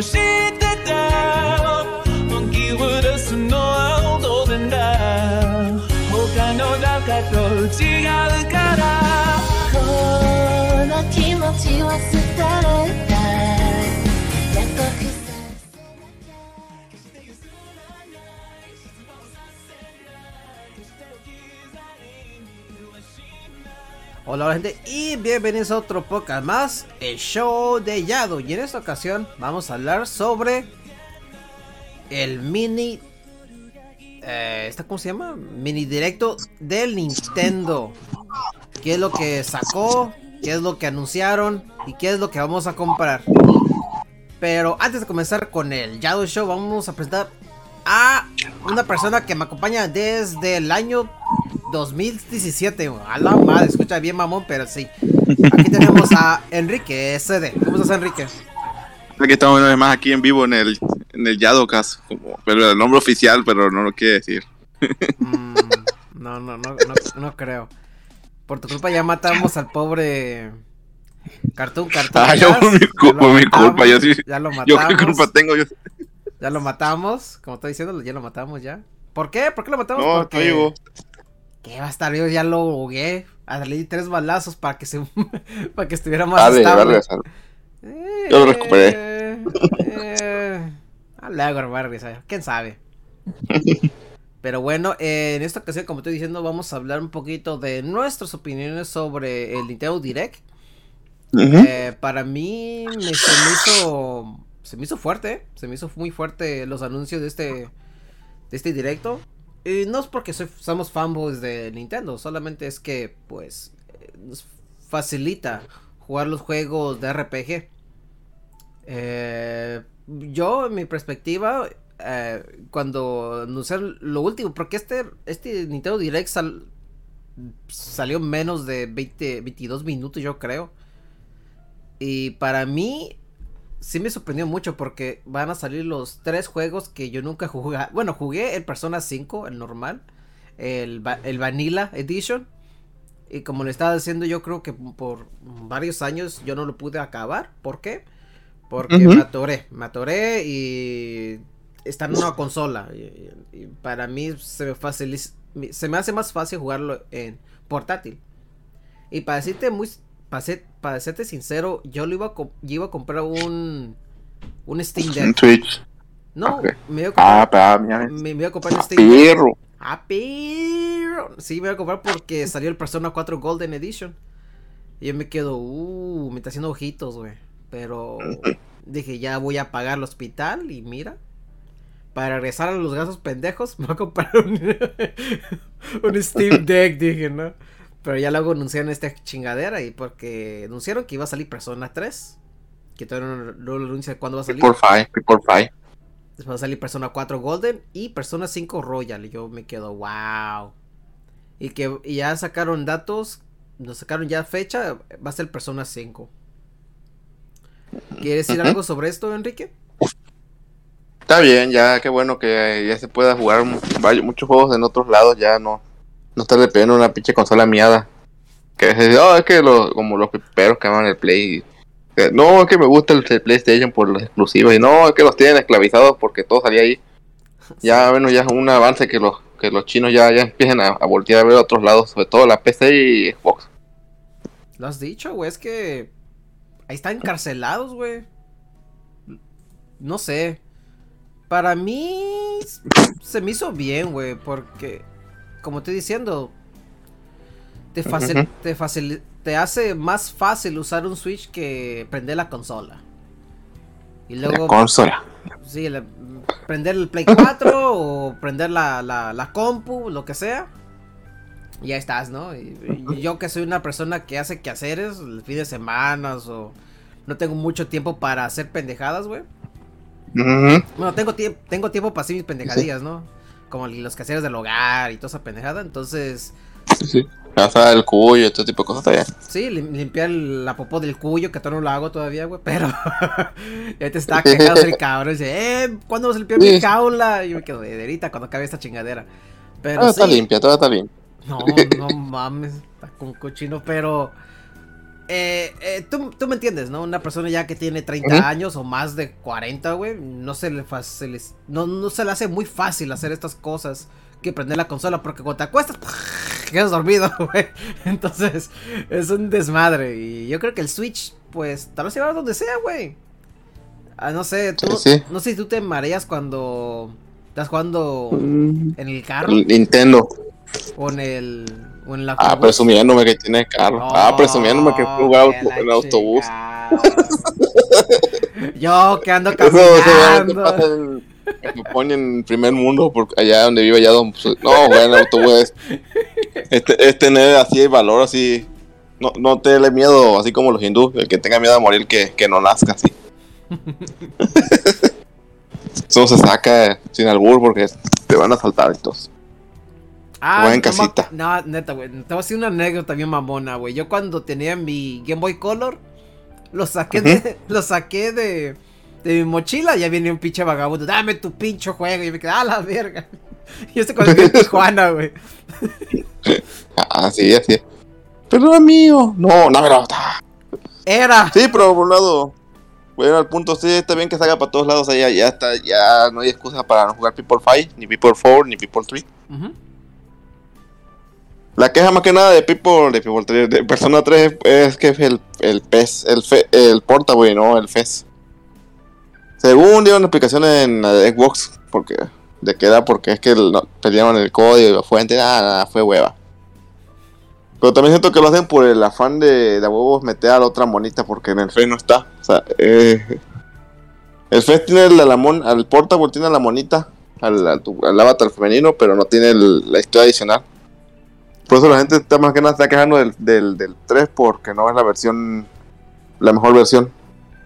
知ってた。本気を出すのは当然だ。他の中と違うから。この気持ちは Hola, hola gente y bienvenidos a otro podcast más, el show de Yado. Y en esta ocasión vamos a hablar sobre el mini... Eh, ¿esta ¿Cómo se llama? Mini directo del Nintendo. ¿Qué es lo que sacó? ¿Qué es lo que anunciaron? ¿Y qué es lo que vamos a comprar? Pero antes de comenzar con el Yado Show, vamos a presentar a una persona que me acompaña desde el año 2017. A la madre, escucha bien mamón, pero sí. Aquí tenemos a Enrique SD. ¿Cómo estás, Enrique? Aquí estamos una vez más aquí en vivo en el, en el Yadocast, como, pero el nombre oficial, pero no lo quiere decir. Mm, no, no, no, no, no creo. Por tu culpa ya matamos al pobre Cartoon Cartoon. Ah, yo por mi, Ya cu- lo por mi culpa, yo sí. Ya lo Yo matamos. qué culpa tengo, yo. Ya lo matamos. Como estoy diciendo, ya lo matamos ya. ¿Por qué? ¿Por qué lo matamos? No, Porque... estoy vivo. ¿Qué va a estar vivo? Ya lo jugué. A di tres balazos para que se para que estuviera más Vale, estable. vale, vale. Eh, Yo lo recuperé. eh, a luego a regresar. ¿Quién sabe? Pero bueno, eh, en esta ocasión, como estoy diciendo, vamos a hablar un poquito de nuestras opiniones sobre el Nintendo Direct. Eh, para mí me- se me hizo se me hizo fuerte, se me hizo muy fuerte los anuncios de este de este directo. Y no es porque soy, somos fanboys de Nintendo, solamente es que pues eh, nos facilita jugar los juegos de RPG. Eh, yo, en mi perspectiva, eh, cuando anunciaron lo último, porque este, este Nintendo Direct sal- salió menos de 20, 22 minutos, yo creo. Y para mí, sí me sorprendió mucho porque van a salir los tres juegos que yo nunca jugué. Bueno, jugué el Persona 5, el normal, el, el Vanilla Edition. Y como le estaba diciendo, yo creo que por varios años yo no lo pude acabar. ¿Por qué? Porque Ujú. me atoré, me atoré y está en una consola. Y, para mí se me, faciliz- se me hace más fácil jugarlo en portátil. Y para decirte muy para, ser- para serte sincero, yo lo iba a, yo iba a comprar un un Steam Deck. Twitch. No, me iba a comprar, Ah, pa, mira. me, me iba a comprar un Steam Deck. Ah, pero sí me voy a comprar porque salió el Persona 4 Golden Edition. Y yo me quedo, uh, me está haciendo ojitos, güey. Pero dije, ya voy a pagar el hospital y mira. Para regresar a los gastos pendejos, me voy a comprar un, un Steam Deck, dije, ¿no? Pero ya luego anunciaron esta chingadera y porque anunciaron que iba a salir Persona 3. Que todavía no, no lo anuncia cuándo va a salir. People Five, People Five. Después va a salir Persona 4 Golden y Persona 5 Royal. Y yo me quedo, wow. Y que y ya sacaron datos, nos sacaron ya fecha, va a ser Persona 5. ¿Quieres decir algo sobre esto, Enrique? Está bien, ya, qué bueno que ya se pueda jugar varios- muchos juegos en otros lados, ya no, no estar dependiendo de una pinche consola miada. Que es, oh, es que lo- como los piperos que aman el Play. que, no, es que me gusta el, el PlayStation por los exclusivos. Y no, es que los tienen esclavizados porque todo salía ahí. Ya, bueno, ya es un avance que los, que los chinos ya, ya empiecen a, a voltear a ver a otros lados, sobre todo la PC y Xbox. Lo has dicho, güey, es que ahí están encarcelados, güey. No sé. Para mí se me hizo bien, güey, porque como estoy diciendo, te facil, te facil- te hace más fácil usar un Switch que prender la consola. Y La luego consola. Sí, la- prender el Play 4 o prender la, la, la compu, lo que sea. Y ya estás, ¿no? Y, y yo que soy una persona que hace quehaceres el fin de semana o no tengo mucho tiempo para hacer pendejadas, güey. Ujú. Bueno, tengo, tiempo tengo tiempo para hacer mis pendejadillas, ¿no? Como los quehaceres del hogar y toda esa pendejada. Entonces, Sí, sí. Casa el cuyo, este tipo de cosas bien. sí, lim- limpiar la popó del cuyo, que todavía no lo hago todavía, güey. Pero ya te está quejando el cabrón. Dice, eh, ¿cuándo vas a limpiar mi Sí. jaula? Y yo me quedo de ahorita cuando acabe esta chingadera. Pero Todo está limpia, todo está limpia. No, no mames, está con cochino, pero eh, eh, tú, tú me entiendes, ¿no? Una persona ya que tiene 30 Ujú. años o más de 40, güey, no se le se les- no, no se le hace muy fácil hacer estas cosas que prender la consola porque cuando te acuestas quedas dormido, güey. Entonces, es un desmadre y yo creo que el Switch pues tal vez se va donde sea, güey. Ah, no sé, tú Sí, sí. no sé si tú te mareas cuando estás jugando Mm, en el carro Nintendo. O en el o en la Ah, presumiéndome que tiene carro. ah, presumiéndome que fue auto- en autobús. Yo que ando Eso caminando. pasa en, en Japón y en primer mundo, porque allá donde vive allá donde, pues, no, en autobús es, este, es tener así el valor, así, no, no tenerle miedo, así como los hindúes, el que tenga miedo a morir que, que no nazca así. Eso se saca sin albur porque te van a saltar todo. Ah, en no ma- casita. No, neta, güey. Te voy a decir una anécdota bien mamona, güey. Yo cuando tenía mi Game Boy Color, lo saqué de. Lo saqué de. De mi mochila, ya viene un pinche vagabundo. Dame tu pinche juego. Y me quedé, a la verga. Y este estoy en Tijuana, güey. Ah, sí, así es. Pero no es mío. No, no, pero. Era. Sí, pero por un lado, bueno, al punto sí, está bien que salga para todos lados allá, ya está, ya no hay excusa para no jugar People 5, ni People 4, ni People 3. Ujú. La queja más que nada de People, de People 3, de Persona 3 es que el, el PES, el, fe, el Portable, no el FES. Según dieron explicaciones en la Xbox, porque, de que era porque es que el- pelearon el código y la fuente, nada, nada, fue hueva. Pero también siento que lo hacen por el afán de, de huevos meter a la otra monita, porque en el FES no está. O sea, eh, el FES tiene la, la mon- al Portable tiene la monita, al, al, avatar femenino, pero no tiene el- la historia adicional. Por eso la gente está más que nada está quejando del, del, del 3 porque no es la versión, la mejor versión.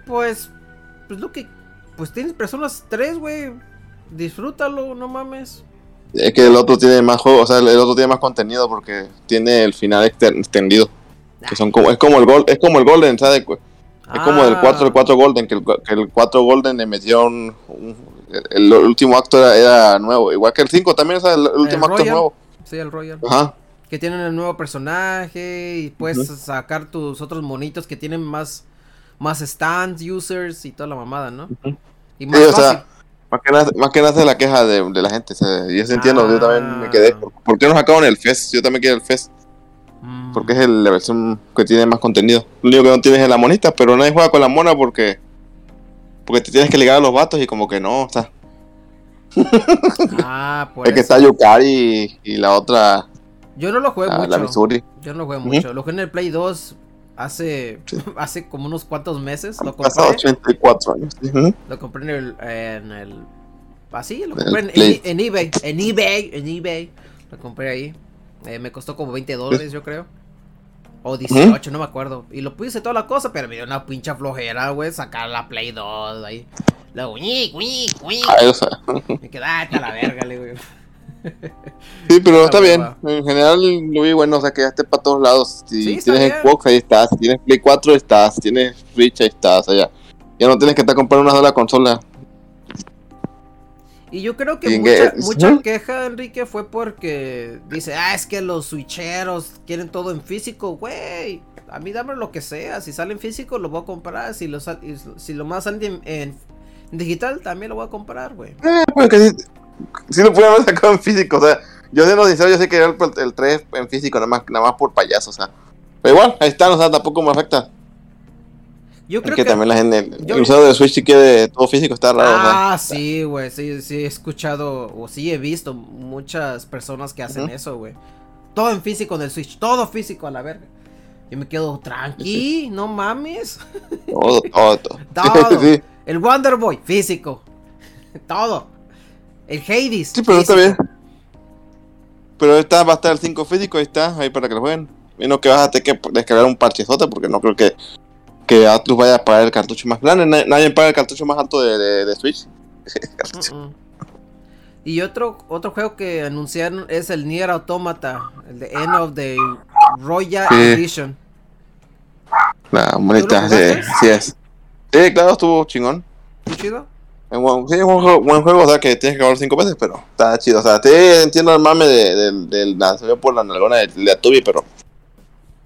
Pues. Pues lo que. Pues tienes personas tres, güey. Disfrútalo, no mames. Es que el otro tiene más juego, o sea, el, el otro tiene más contenido porque tiene el final extendido. Que son como, es como el gol, es como el Golden, ¿sabes? Es como del 4 el 4 Golden, que el, que el 4 Golden le metieron un- el, el último acto era, era nuevo, igual que el 5 también, ¿sabes? El, último acto es Royal. nuevo. Sí, el Royal. Ajá. Que tienen el nuevo personaje y puedes sacar tus otros monitos que tienen más más stands, users y toda la mamada, ¿no? Y más Sí, o fácil. sea, más que nada, más que nada es la queja de, de la gente. o sea, yo sí entiendo, yo también me quedé. Ah. ¿Por, por qué no sacaron el FES? Yo también quiero el FES. Mm. Porque es el- la versión que tiene más contenido. Lo único que no tienes es la monita, pero nadie juega con la mona porque. Porque te tienes que ligar a los vatos y como que no, o sea. Ah, por Es que eso. está Yukari y, y la otra, Yo no lo jugué la, mucho. la Missouri. Yo no lo jugué mucho. Lo jugué en el Play 2 hace hace como unos cuantos meses. Lo Han pasado compré. 84 años. Ujú. Lo compré en el en el así, lo En compré en, Play. en eBay, en eBay, en eBay. Lo compré ahí. Eh, me costó como 20 dólares, yo creo. O 18, no me acuerdo. Y lo puse toda la cosa, pero me dio una pincha flojera, güey, sacar la Play 2 ahí. Luego, ñic, ñic, ñic. Ah, o sea, Me quedé, ah, está la verga, le güey. Sí, pero Está está bien. En general lo vi bueno, o sea que ya esté para todos lados. Si Sí, tienes. Xbox, ahí estás. Si tienes Play 4, ahí estás. Si tienes Switch, ahí estás. Allá. Ya no tienes que estar comprando una sola consola. Y yo creo que mucha, mucha queja, Enrique, fue porque dice, ah, es que los switcheros quieren todo en físico, güey. A mí dame lo que sea. Si sale en físico, lo voy a comprar. Si lo, si lo más sale en, en digital, también lo voy a comprar, güey. Eh, pues que sí, sí lo pudieron haber sacado en físico. O sea, yo siendo sincero, yo sí quería el, el 3 en físico, nada más, nada más por payaso. O sea, pero igual, ahí están, o sea, tampoco me afecta. Yo creo que, que... también la gente, yo- el usuario de Switch sí quiere todo físico, está raro. o sea. Ah, sí, güey, sí, sí he escuchado o sí he visto muchas personas que hacen eso, güey. Todo en físico en el Switch, todo físico a la verga. Yo me quedo tranqui, no mames. Todo, todo, todo. Todo. sí, El Wonder Boy, físico. Todo. El Hades. sí, pero está bien. Pero está, va a estar el 5 físico, ahí está, ahí para que lo jueguen. Y no que vas a tener que descargar un parchezote, porque no creo que, que Atlus vaya a pagar el cartucho más grande. Nadie, nadie paga el cartucho más alto de, de, de Switch. Y otro, otro juego que anunciaron es el Nier Automata, el de End of the Royal Sí. Edition. La monita, lo sí, sí es. Sí, claro, estuvo chingón. ¿Muy chido? Es buen- Sí, es un juego, buen juego, o sea que tienes que jugar cinco veces, pero está chido. O sea, sí, entiendo el mame de, del del lanzamiento por la nalgona de, de Atubi, pero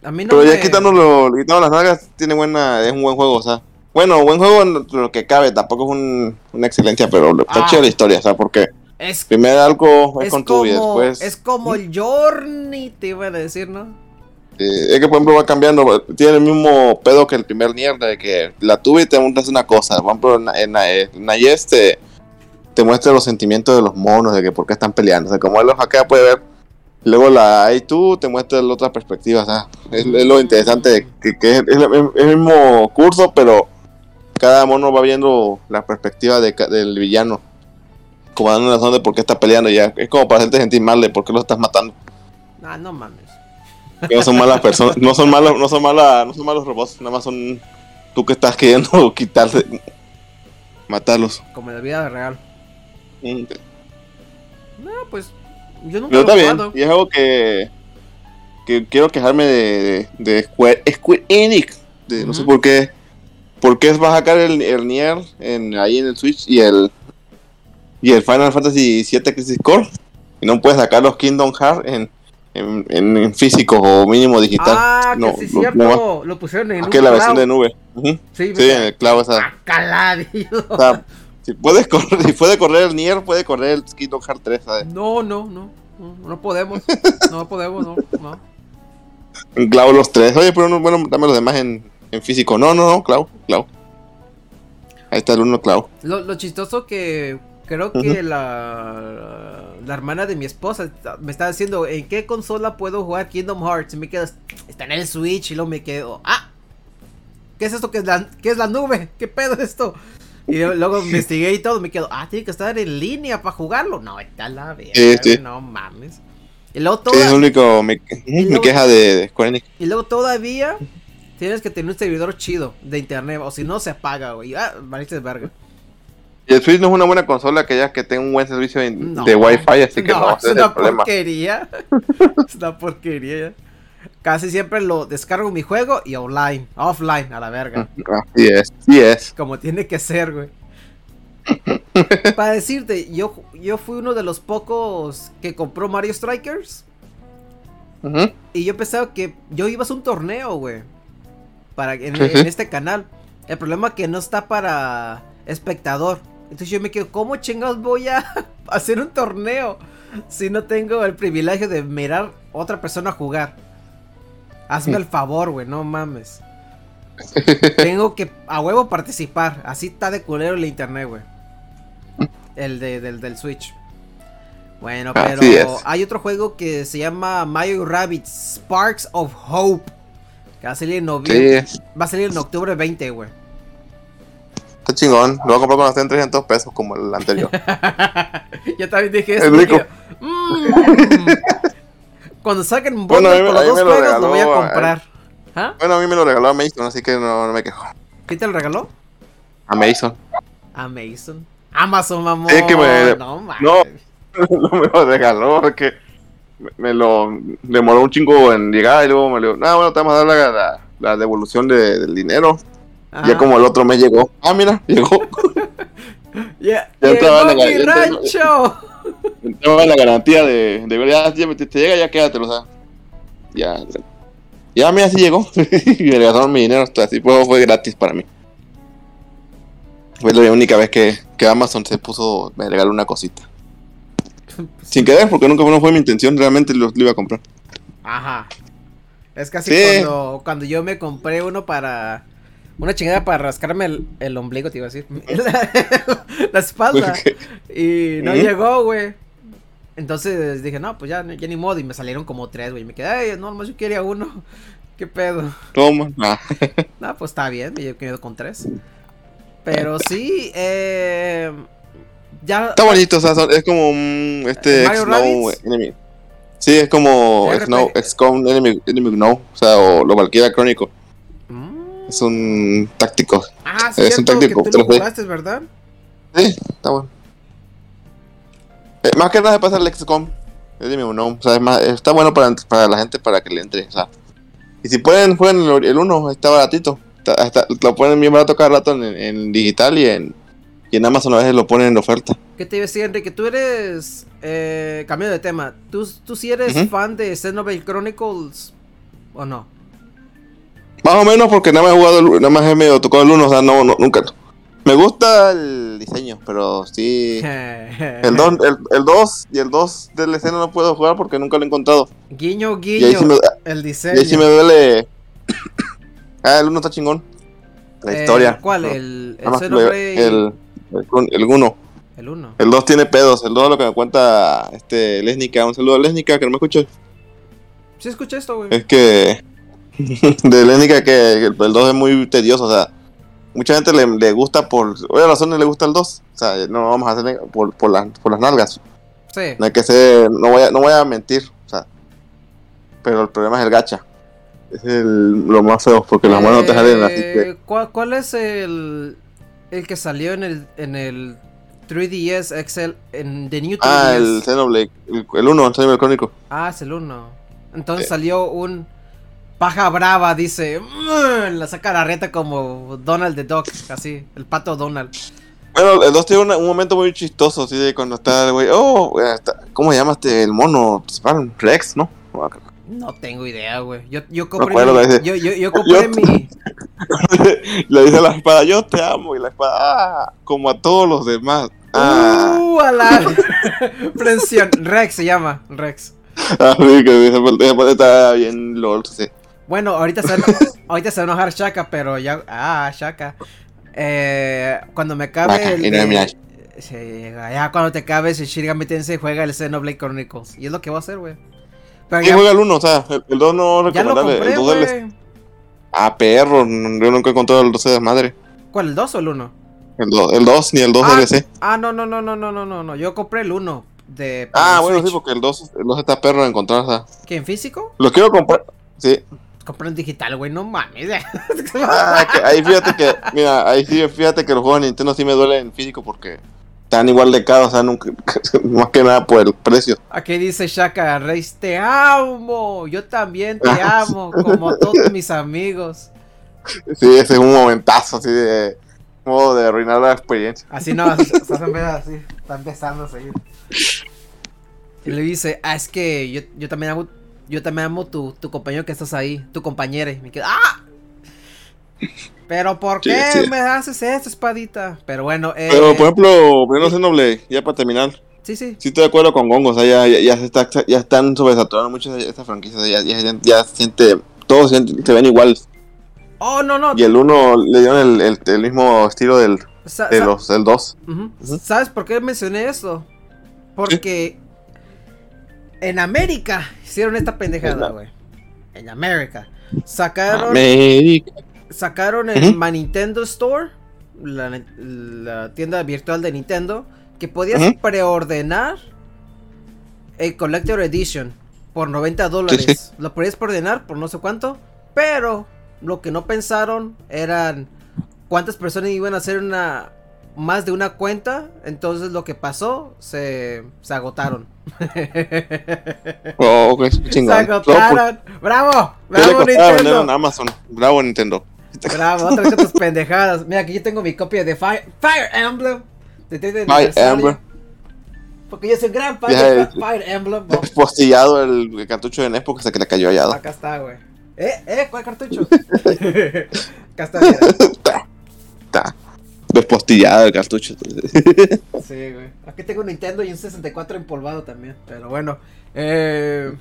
A mí no Pero ya quitándolo, quitando las nalgas, tiene buena, es un buen juego, o sea. Bueno, buen juego en lo- que cabe, tampoco es un- una excelencia, pero está Ah. chida la historia, o sea, porque Es, primero algo es, es con tú y como, después. es como el Journey, te iba a decir, ¿no? Eh, es que por ejemplo va cambiando, tiene el mismo pedo que el primer Nier, de que la tuve y te muestras una cosa. Por ejemplo, en, en, Nayes te, muestra los sentimientos de los monos, de que por qué están peleando. O sea, como él los hackea puede ver. Luego la A2 te muestra la otra perspectiva, o sea, es, lo interesante que, es, el mismo curso, pero cada mono va viendo la perspectiva de del villano. Como dando una razón de por qué está peleando, ya es como para hacerte sentir mal de por qué lo estás matando. Ah, no mames. Que no son malas personas, no son malos, no son malas, no son malos robots, nada más son tú que estás queriendo quitarse, matarlos. Como en la vida real. Mm, No, pues. Yo nunca Pero lo está bien, y es algo que, que quiero quejarme de, de, de Square, Square Enix, de, no sé por qué, por qué va a sacar el, el Nier en, ahí en el Switch y el y el Final Fantasy VII Crisis Core y no puedes sacar los Kingdom Hearts en, en, en, en físico o mínimo digital. Ah, no, que sí, no, cierto. no lo pusieron en la versión de nube. Sí, Sí, en el clavo esa. Caladillo. O sea, si puedes correr, si puede correr el Nier, puede correr el Kingdom Hearts 3, ¿sabes? No, no, no. No, no podemos. No podemos, no. no. En clavo los tres. Oye, pero no, bueno, dame los demás en, en físico. No, no, no, clavo, clavo. Ahí está el uno clavo. Lo, lo chistoso que creo que la, la hermana de mi esposa me está diciendo en qué consola puedo jugar Kingdom Hearts y me quedo está en el Switch y luego me quedo ah qué es esto que es la qué es la nube qué pedo es esto y luego- investigué y todo me quedo ah tiene que estar en línea para jugarlo no está la verga Sí, sí. no mames y luego es toda- el único. Mi luego- queja de, de Square Enix. y luego todavía tienes que tener un servidor chido de internet o si no se apaga güey ah de verga Y el Switch no es una buena consola que ya que tenga un buen servicio de, No. de Wi-Fi, así que no, es una problema. porquería. es una porquería. Casi siempre lo descargo mi juego y online, offline, a la verga. Así es, sí es. Como tiene que ser, güey. Para decirte, yo, yo fui uno de los pocos que compró Mario Strikers. Y yo pensaba que yo iba a hacer un torneo, güey. Para, en, este canal. El problema es que no está para espectador. Entonces yo me quedo, ¿cómo chingados voy a hacer un torneo? Si no tengo el privilegio de mirar otra persona jugar. Hazme el favor, güey, no mames. Tengo que a huevo participar. Así está de culero el internet, güey. El de, del, del Switch. Bueno, pero hay otro juego que se llama Mario Rabbit Sparks of Hope. Que va a salir en Sí, noviembre. Va a salir en octubre 20, güey. Está chingón. Lo voy a comprar cuando esté en 300 pesos como el anterior. Yo también dije Es eso. rico. dije, "Mm". Cuando saquen un Bueno, a con a los dos lo juegos, lo voy a regaló, comprar. ¿Ah? bueno, a mí me lo regaló Amazon, así que no, no me quejo. ¿Quién te lo regaló? Amazon. Amazon. Amazon, mamón. Es que me- No, no. no me lo regaló, porque me, me lo demoró un chingo en llegar y luego me lo no, bueno, te vamos a dar la, la, la devolución de- del dinero. Ajá. Ya como el otro mes llegó. Ah, mira, llegó. Ya, Ya llegó en la rancho. Tengo la garantía de, de verdad, ya te, te llega, ya quédatelo, o sea. Ya. Ya, mira, sí llegó. y me regalaron mi dinero, hasta así pues, fue gratis para mí. Fue la única vez que, que Amazon se puso, me regaló una cosita. Sin querer, porque nunca no fue mi intención, realmente lo, lo iba a comprar. Ajá. Es casi Sí. cuando, cuando yo me compré uno para. Una chingada para rascarme el, el ombligo, te iba a decir. La, la espalda. Y no Ujú. llegó, güey. Entonces dije, no, pues ya, ya ni modo. Y me salieron como tres, güey. Y me quedé, ay, no, nomás yo quería uno. ¿Qué pedo? Toma. Ah, No, pues está bien. Yo quedo con tres. Pero sí, eh. Ya. Está bonito, o sea, es como un. Este. ¿Mario Snow? Enemy. Sí, es como. Snow, XCOM Enemy, Enemy No, o sea, o lo Valkyria Crónico. Es un táctico. Ah, sí, Es un táctico, que tú lo 3D. jugaste, ¿verdad? Sí, está bueno. Eh, más que nada se pasa el XCOM. Enemy Unknown. O sea, es más, está bueno para, para la gente para que le entre. O sea. Y si pueden, jueguen el 1, está baratito. Está- está- lo ponen bien barato cada rato en, en digital y en, y en Amazon a veces lo ponen en oferta. ¿Qué te iba a decir, Enrique? Tú eres. Eh, cambio de tema. ¿Tú, tú sí eres fan de Xenoblade Chronicles o no? Más o menos porque nada más he jugado, el- nada más he medio tocado el 1, o sea, no, no, nunca. Me gusta el diseño, pero sí. El 2 el, el dos y el 2 del escena no puedo jugar porque nunca lo he encontrado. Guiño, Y ahí guiño. sí me, El y diseño. ahí sí me duele. ah, el 1 está chingón. La Eh, historia. ¿Cuál? No, El, el el, el, el 1. El 1. El 2 tiene pedos. El 2 lo que me cuenta este Lesnica. Un saludo a Lesnica que no me escucha. Sí, escuché esto, güey. Es que. de Lesnica que el 2 es muy tedioso. O sea, mucha gente le, le gusta por. Oye, Sony le gusta el 2. O sea, no vamos a hacer por, por, las, por las nalgas. Sí. No hay que ser. No voy a, no voy a mentir. O sea, pero el problema es el gacha. Es el, lo más feo porque las manos no te salen así que. Eh, ¿cuál, cuál es el, el que salió en el, en el 3DS XL, en The New 3DS? Ah, el Xenoblade. El 1, el Xenoblade Crónico. Ah, es el 1. Entonces Eh. salió un paja brava, dice. "Mm", La saca la reta como Donald the Duck, así, el pato Donald. Bueno, el 2 tiene un momento muy chistoso, así de cuando está el güey, oh, está- ¿cómo se llama este, el mono principal? Rex, ¿no? No tengo idea, güey. Yo, yo compré mi, dice, yo, yo, yo compré "Yo- mi. Le dice la espada, yo te amo, y la espada, ah, como a todos los demás. Ah, Uh, a la. Rex se llama, Rex. ah, sí, que parte está bien lol, sí. Bueno, ahorita se, ahorita se va a enojar Shaka, pero ya. Ah, Shaka. Eh, cuando me cabe. Baja, el, mira, mira. Ya cuando te cabes el Shirigami Tensei juega el Xenoblade Chronicles. Y es lo que va a hacer, güey. Pero juega el 1, o sea, el 2 no recomendable. Ya lo compré, el 2 Ah, perro, yo nunca he encontrado el 12 de madre. ¿Cuál, el 2 o el 1? El 2, el 2 ni el 2 ah, DLC. Ah, no, no, no, no, no, no, no, yo compré el 1 de Ah, bueno, Switch. sí, porque el 2, el está perro de encontrar, o sea. ¿Qué, en físico? Lo quiero comprar, sí. Compré en digital, güey, no mames. Ah, que ahí fíjate que, mira, ahí sí, fíjate que los juegos de Nintendo sí me duelen en físico porque están igual de caros, o sea, nunca, más que nada por el precio. Aquí dice Shaka Reis, te amo, yo también te Ah, amo, como todos mis amigos. Sí, ese es un momentazo así de modo de arruinar la experiencia. Así no, se hacen ver así, están besando a seguir. Y le dice, ah, es que yo, yo también amo, yo también amo tu, tu compañero que estás ahí, tu compañera. Y me quedo, ¡ah! Pero ¿por Sí, qué sí. me haces esto, espadita? Pero bueno, eh, Pero, por ejemplo, primero Xenoblade, ya para terminar, sí, sí. sí estoy de acuerdo con Gongo, o sea, ya, ya, ya se está, ya están sobresaturando mucho esta franquicia, ya, ya, ya siente, todos se, ven igual. Oh, no, no. Y el uno le dieron el, el, el mismo estilo del, de los, del 2. Ujú. ¿Sabes por qué mencioné eso? Porque en América hicieron esta pendejada, güey. En América. Sacaron, América. sacaron el Nintendo Store, la, la tienda virtual de Nintendo, que podías preordenar el Collector Edition por 90 dólares. Sí, sí. Lo podías preordenar por no sé cuánto, pero lo que no pensaron eran cuántas personas iban a hacer una más de una cuenta, entonces lo que pasó se, se agotaron. Oh, ok, se pues, agotaron. ¡Bravo! ¿Qué le ¡Bravo Nintendo! en Amazon? Bravo Nintendo. Bravo, otra vez tus pendejadas. Mira, aquí yo tengo mi copia de Fire, Fire Emblem. De, de- de Fire. Emblem. Porque yo soy gran fan Ya, de Fi- Fire Emblem. bo. Postillado el, el cartucho de NES porque se que le cayó allá. Acá está, güey. ¿Eh? ¿Eh? ¿Cuál cartucho? Acá está, mira. Está, está despostillado el cartucho. Sí, güey. Aquí tengo un Nintendo y un 64 empolvado también. Pero bueno. Eh.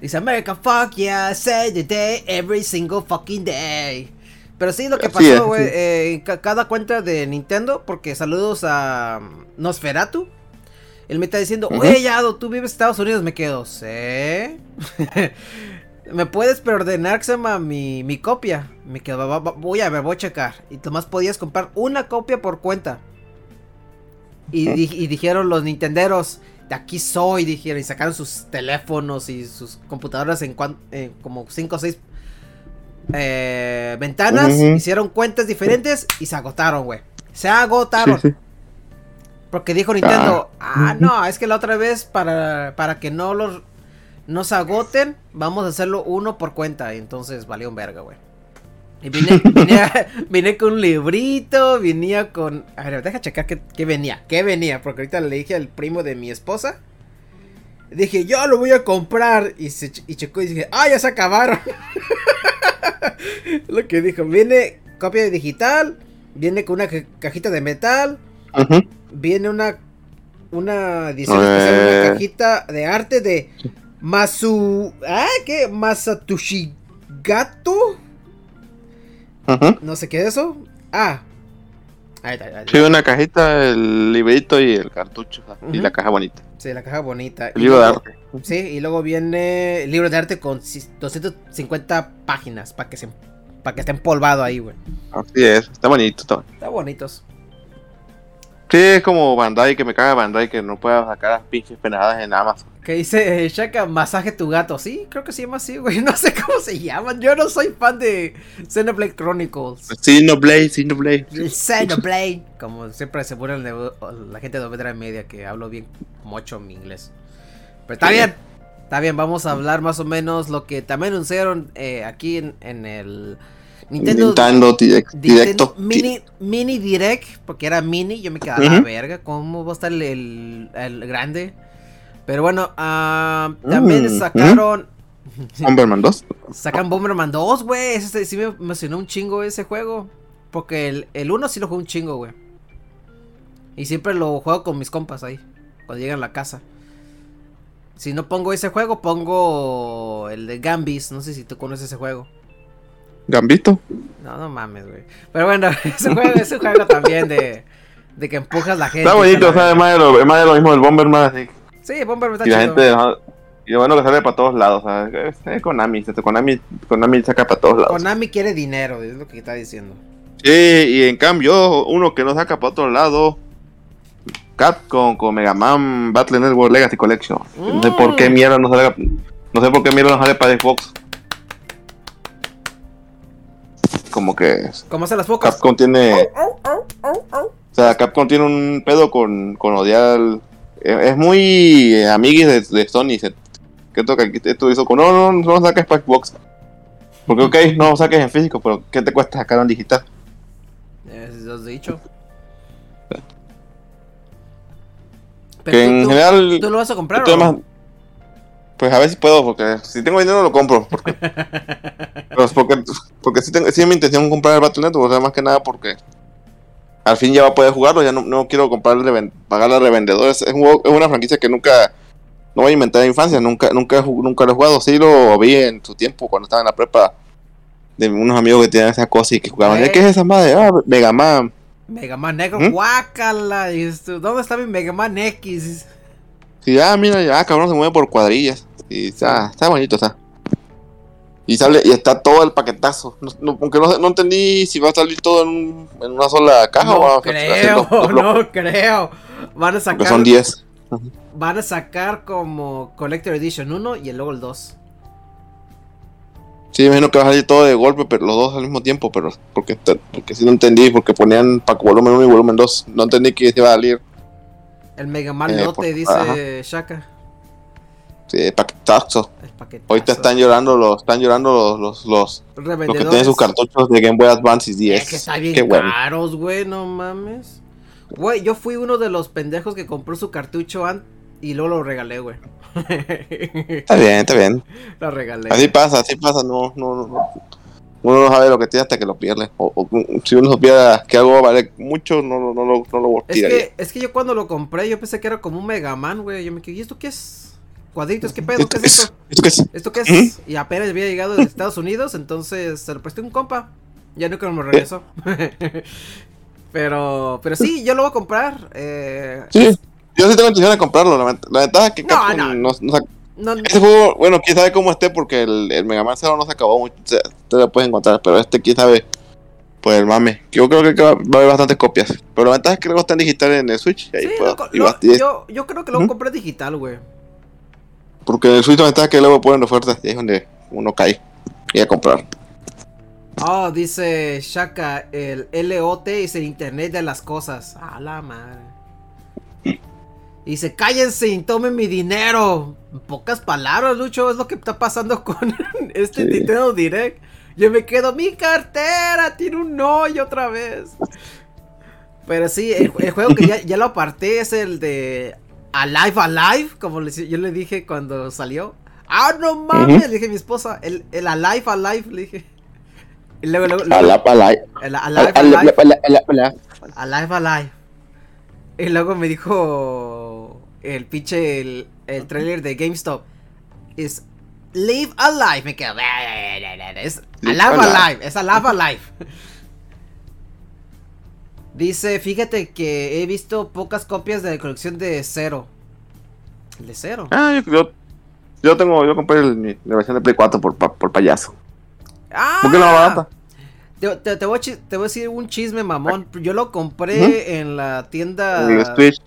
Dice America, fuck yeah, say the day, every single fucking day. Pero sí, lo que Así pasó, güey, eh, cada cuenta de Nintendo, porque saludos a Nosferatu. Él me está diciendo, oye, Yado, tú vives en Estados Unidos. Me quedo, ¿sí? ¿Me puedes preordenar, que se llama, mi, mi copia? Me quedo, "Va- va- voy a ver, voy a checar. Y nomás podías comprar una copia por cuenta. Y, di- y dijeron los nintenderos, de aquí soy, dijeron, y sacaron sus teléfonos y sus computadoras en, en como 5 o 6 ventanas, Ujú. hicieron cuentas diferentes y se agotaron, güey. Se agotaron. Sí, sí. Porque dijo Nintendo, ah, no, es que la otra vez para, para que no los no se agoten, vamos a hacerlo uno por cuenta. Y entonces valió un verga, güey. Y vine, vine, vine con un librito, venía con... A ver, deja checar qué, qué venía, qué venía, porque ahorita le dije al primo de mi esposa. Dije, yo lo voy a comprar. Y, se, y checó y dije, ah, ya se acabaron. Lo que dijo, viene copia digital, viene con una ca- cajita de metal, viene una una edición especial, una Eh. cajita de arte de Masu, ¿ah? ¿Qué? Masatushigato, no sé qué es eso. Ah. Ahí está, ahí está. Sí, una cajita, el librito y el cartucho. sea, Y la caja bonita. Sí, la caja bonita. El libro de luego- arte. Sí, y luego viene el libro de arte con cis- 250 páginas para que se para que esté empolvado ahí, güey. Así es, está bonito. Está... bonito. Está bonitos. Sí, es como Bandai, que me caga Bandai, que no pueda sacar las pinches penadas en Amazon. Que dice, eh, Shaka, masaje tu gato. Sí, creo que se llama así, güey. No sé cómo se llaman. Yo no soy fan de Xenoblade Chronicles. Xenoblade, Xenoblade. El Xenoblade. Como siempre se burlan de la gente de Obedra Media que hablo bien mucho mi inglés. Pero está Sí. bien. Está bien, vamos a hablar más o menos lo que también anunciaron eh, aquí en, en el Nintendo, Nintendo Direct, Directo. Mini, Mini Direct, porque era mini, yo me quedaba la verga, ¿cómo va a estar el, el- el grande? Pero bueno, ah, también Mm, sacaron, Bomberman 2. sacan Bomberman 2, güey, ese sí me emocionó un chingo ese juego, porque el, el 1 sí lo juego un chingo, güey. Y siempre lo juego con mis compas ahí, cuando llegan a la casa. Si no pongo ese juego, pongo el de Gambis, no sé si tú conoces ese juego. Gambito. No, no mames, güey. Pero bueno, juego, ese juego también de, de que empujas la gente. Está bonito, o sea, ¿sabes? es más de lo, es más de lo mismo del Bomberman. Así. Sí, Bomber está Y la chido. gente. ajá, Y lo bueno que sale para todos lados. O sea, es, es Konami. este, Konami. Konami saca para todos lados. Konami quiere dinero, es lo que está diciendo. Sí, y en cambio, uno que no saca para otro lado. Capcom con Mega Man Battle Network Legacy Collection. No sé por qué Mm. mierda no sale. No sé por qué mierda no sale para Xbox. Como que ¿Cómo se las focas? Capcom tiene. O sea, Capcom tiene un pedo con, con odiar. al- Es, es muy eh, amiguis de, de Sony. Se, que toca aquí esto hizo con. No, no, no lo saques para Xbox. Porque, ok, no lo saques en físico, pero ¿qué te cuesta sacar en digital? Es lo has dicho. Que Pero en tú, general. ¿tú lo vas a comprar o no? Pues a ver si puedo, porque si tengo dinero lo compro. Porque, pero es porque, porque sí, tengo, sí es mi intención comprar el Battle Network, o sea, más que nada porque al fin ya va a poder jugarlo, ya no, no quiero comprar pagarle a revendedores. Es, un juego- es una franquicia que nunca, no voy a inventar en infancia, nunca, nunca, nunca lo he jugado. Sí lo vi en su tiempo cuando estaba en la prepa de unos amigos que tenían esa cosa y que jugaban. Eh. ¿Qué es esa madre? Ah, Mega Man. Mega Man Negro, ¿Mm? guácala. ¿Dónde está mi Mega Man X? Sí, ah, mira, ya, cabrón, se mueve por cuadrillas. Y está, está bonito, está. Y sale, y está todo el paquetazo. No, no- aunque no, no entendí si va a salir todo en, un- en una sola caja o va No a creo, dos- dos no creo. Van a Porque sacar. son 10. Van a sacar como Collector Edition 1 y luego el 2. Sí, imagino que va a salir todo de golpe, pero los dos al mismo tiempo, pero porque, porque sí no entendí, porque ponían pack volumen 1 y volumen 2. No entendí que iba a salir. El Mega Man Eh, lote, dice. Shaka. Sí, paquetazo. Paquete. Ahorita están llorando los, están llorando los, los, los, los que tienen sus cartuchos de Game Boy Advance y 10. Es que está bien Qué caros, güey, no mames. Güey, yo fui uno de los pendejos que compró su cartucho an- y luego lo regalé, güey. Está bien, está bien. lo regalé. Así pasa, así pasa, no, no, no, no. Uno no sabe lo que tiene hasta que lo pierde. O, o si uno supiera que algo vale mucho, no, no, no, lo, no lo Es que, es que yo cuando lo compré, yo pensé que era como un Mega Man, güey. Yo me quedé, ¿y esto qué es? Cuadritos, ¿qué pedo? ¿Qué es esto? ¿Esto qué es? ¿Esto qué es? Ujú. Y apenas había llegado de Estados Unidos, entonces se lo presté a un compa. Ya nunca me regresó. pero, pero sí, yo lo voy a comprar. Eh, Sí, yo sí tengo intención de comprarlo. La, la ventaja es que No, Capcom no. no- no saca- no, Ese juego, bueno, quién sabe cómo esté porque el, el Mega Man 0 no se acabó mucho. o sea, te lo puedes encontrar, pero este quién sabe. Pues el mame. Yo creo que va, va a haber bastantes copias. Pero la ventaja es que luego está en digital en el Switch. Y ahí sí, puedo- lo y lo- yo, yo creo que lo compré digital, güey. Porque en el Switch la ventaja es que luego ponen ofertas y ahí es donde uno cae. Y a comprar. Oh, dice Shaka, el LOT es el Internet de las cosas. A la madre. Dice, cállense y tomen mi dinero. En pocas palabras, Lucho, es lo que está pasando con este Sí. Nintendo Direct. Yo me quedo, mi cartera tiene un hoyo otra vez. Pero sí, el, el juego que ya, ya lo aparté es el de Alive Alive, como le- yo le dije cuando salió. Ah, no mames, le dije a mi esposa, el, el Alive Alive, le dije. Y luego, luego, luego- Alap, alap, el- alive, alive, alive, alive. Y luego me dijo el pinche, el, el trailer de GameStop. Es Live Alive. Me quedo. Es Live Alive Alive. Es Alive Alive. Dice, fíjate que he visto pocas copias de la colección de Cero. ¿El de Cero? Ah, yo, yo, yo tengo, yo compré el- la versión de Play 4 por, por payaso. ¡Ah! ¿Por qué la barata? Te, te- te voy a chi- te voy a decir un chisme, mamón. Yo lo compré en la tienda. El Switch.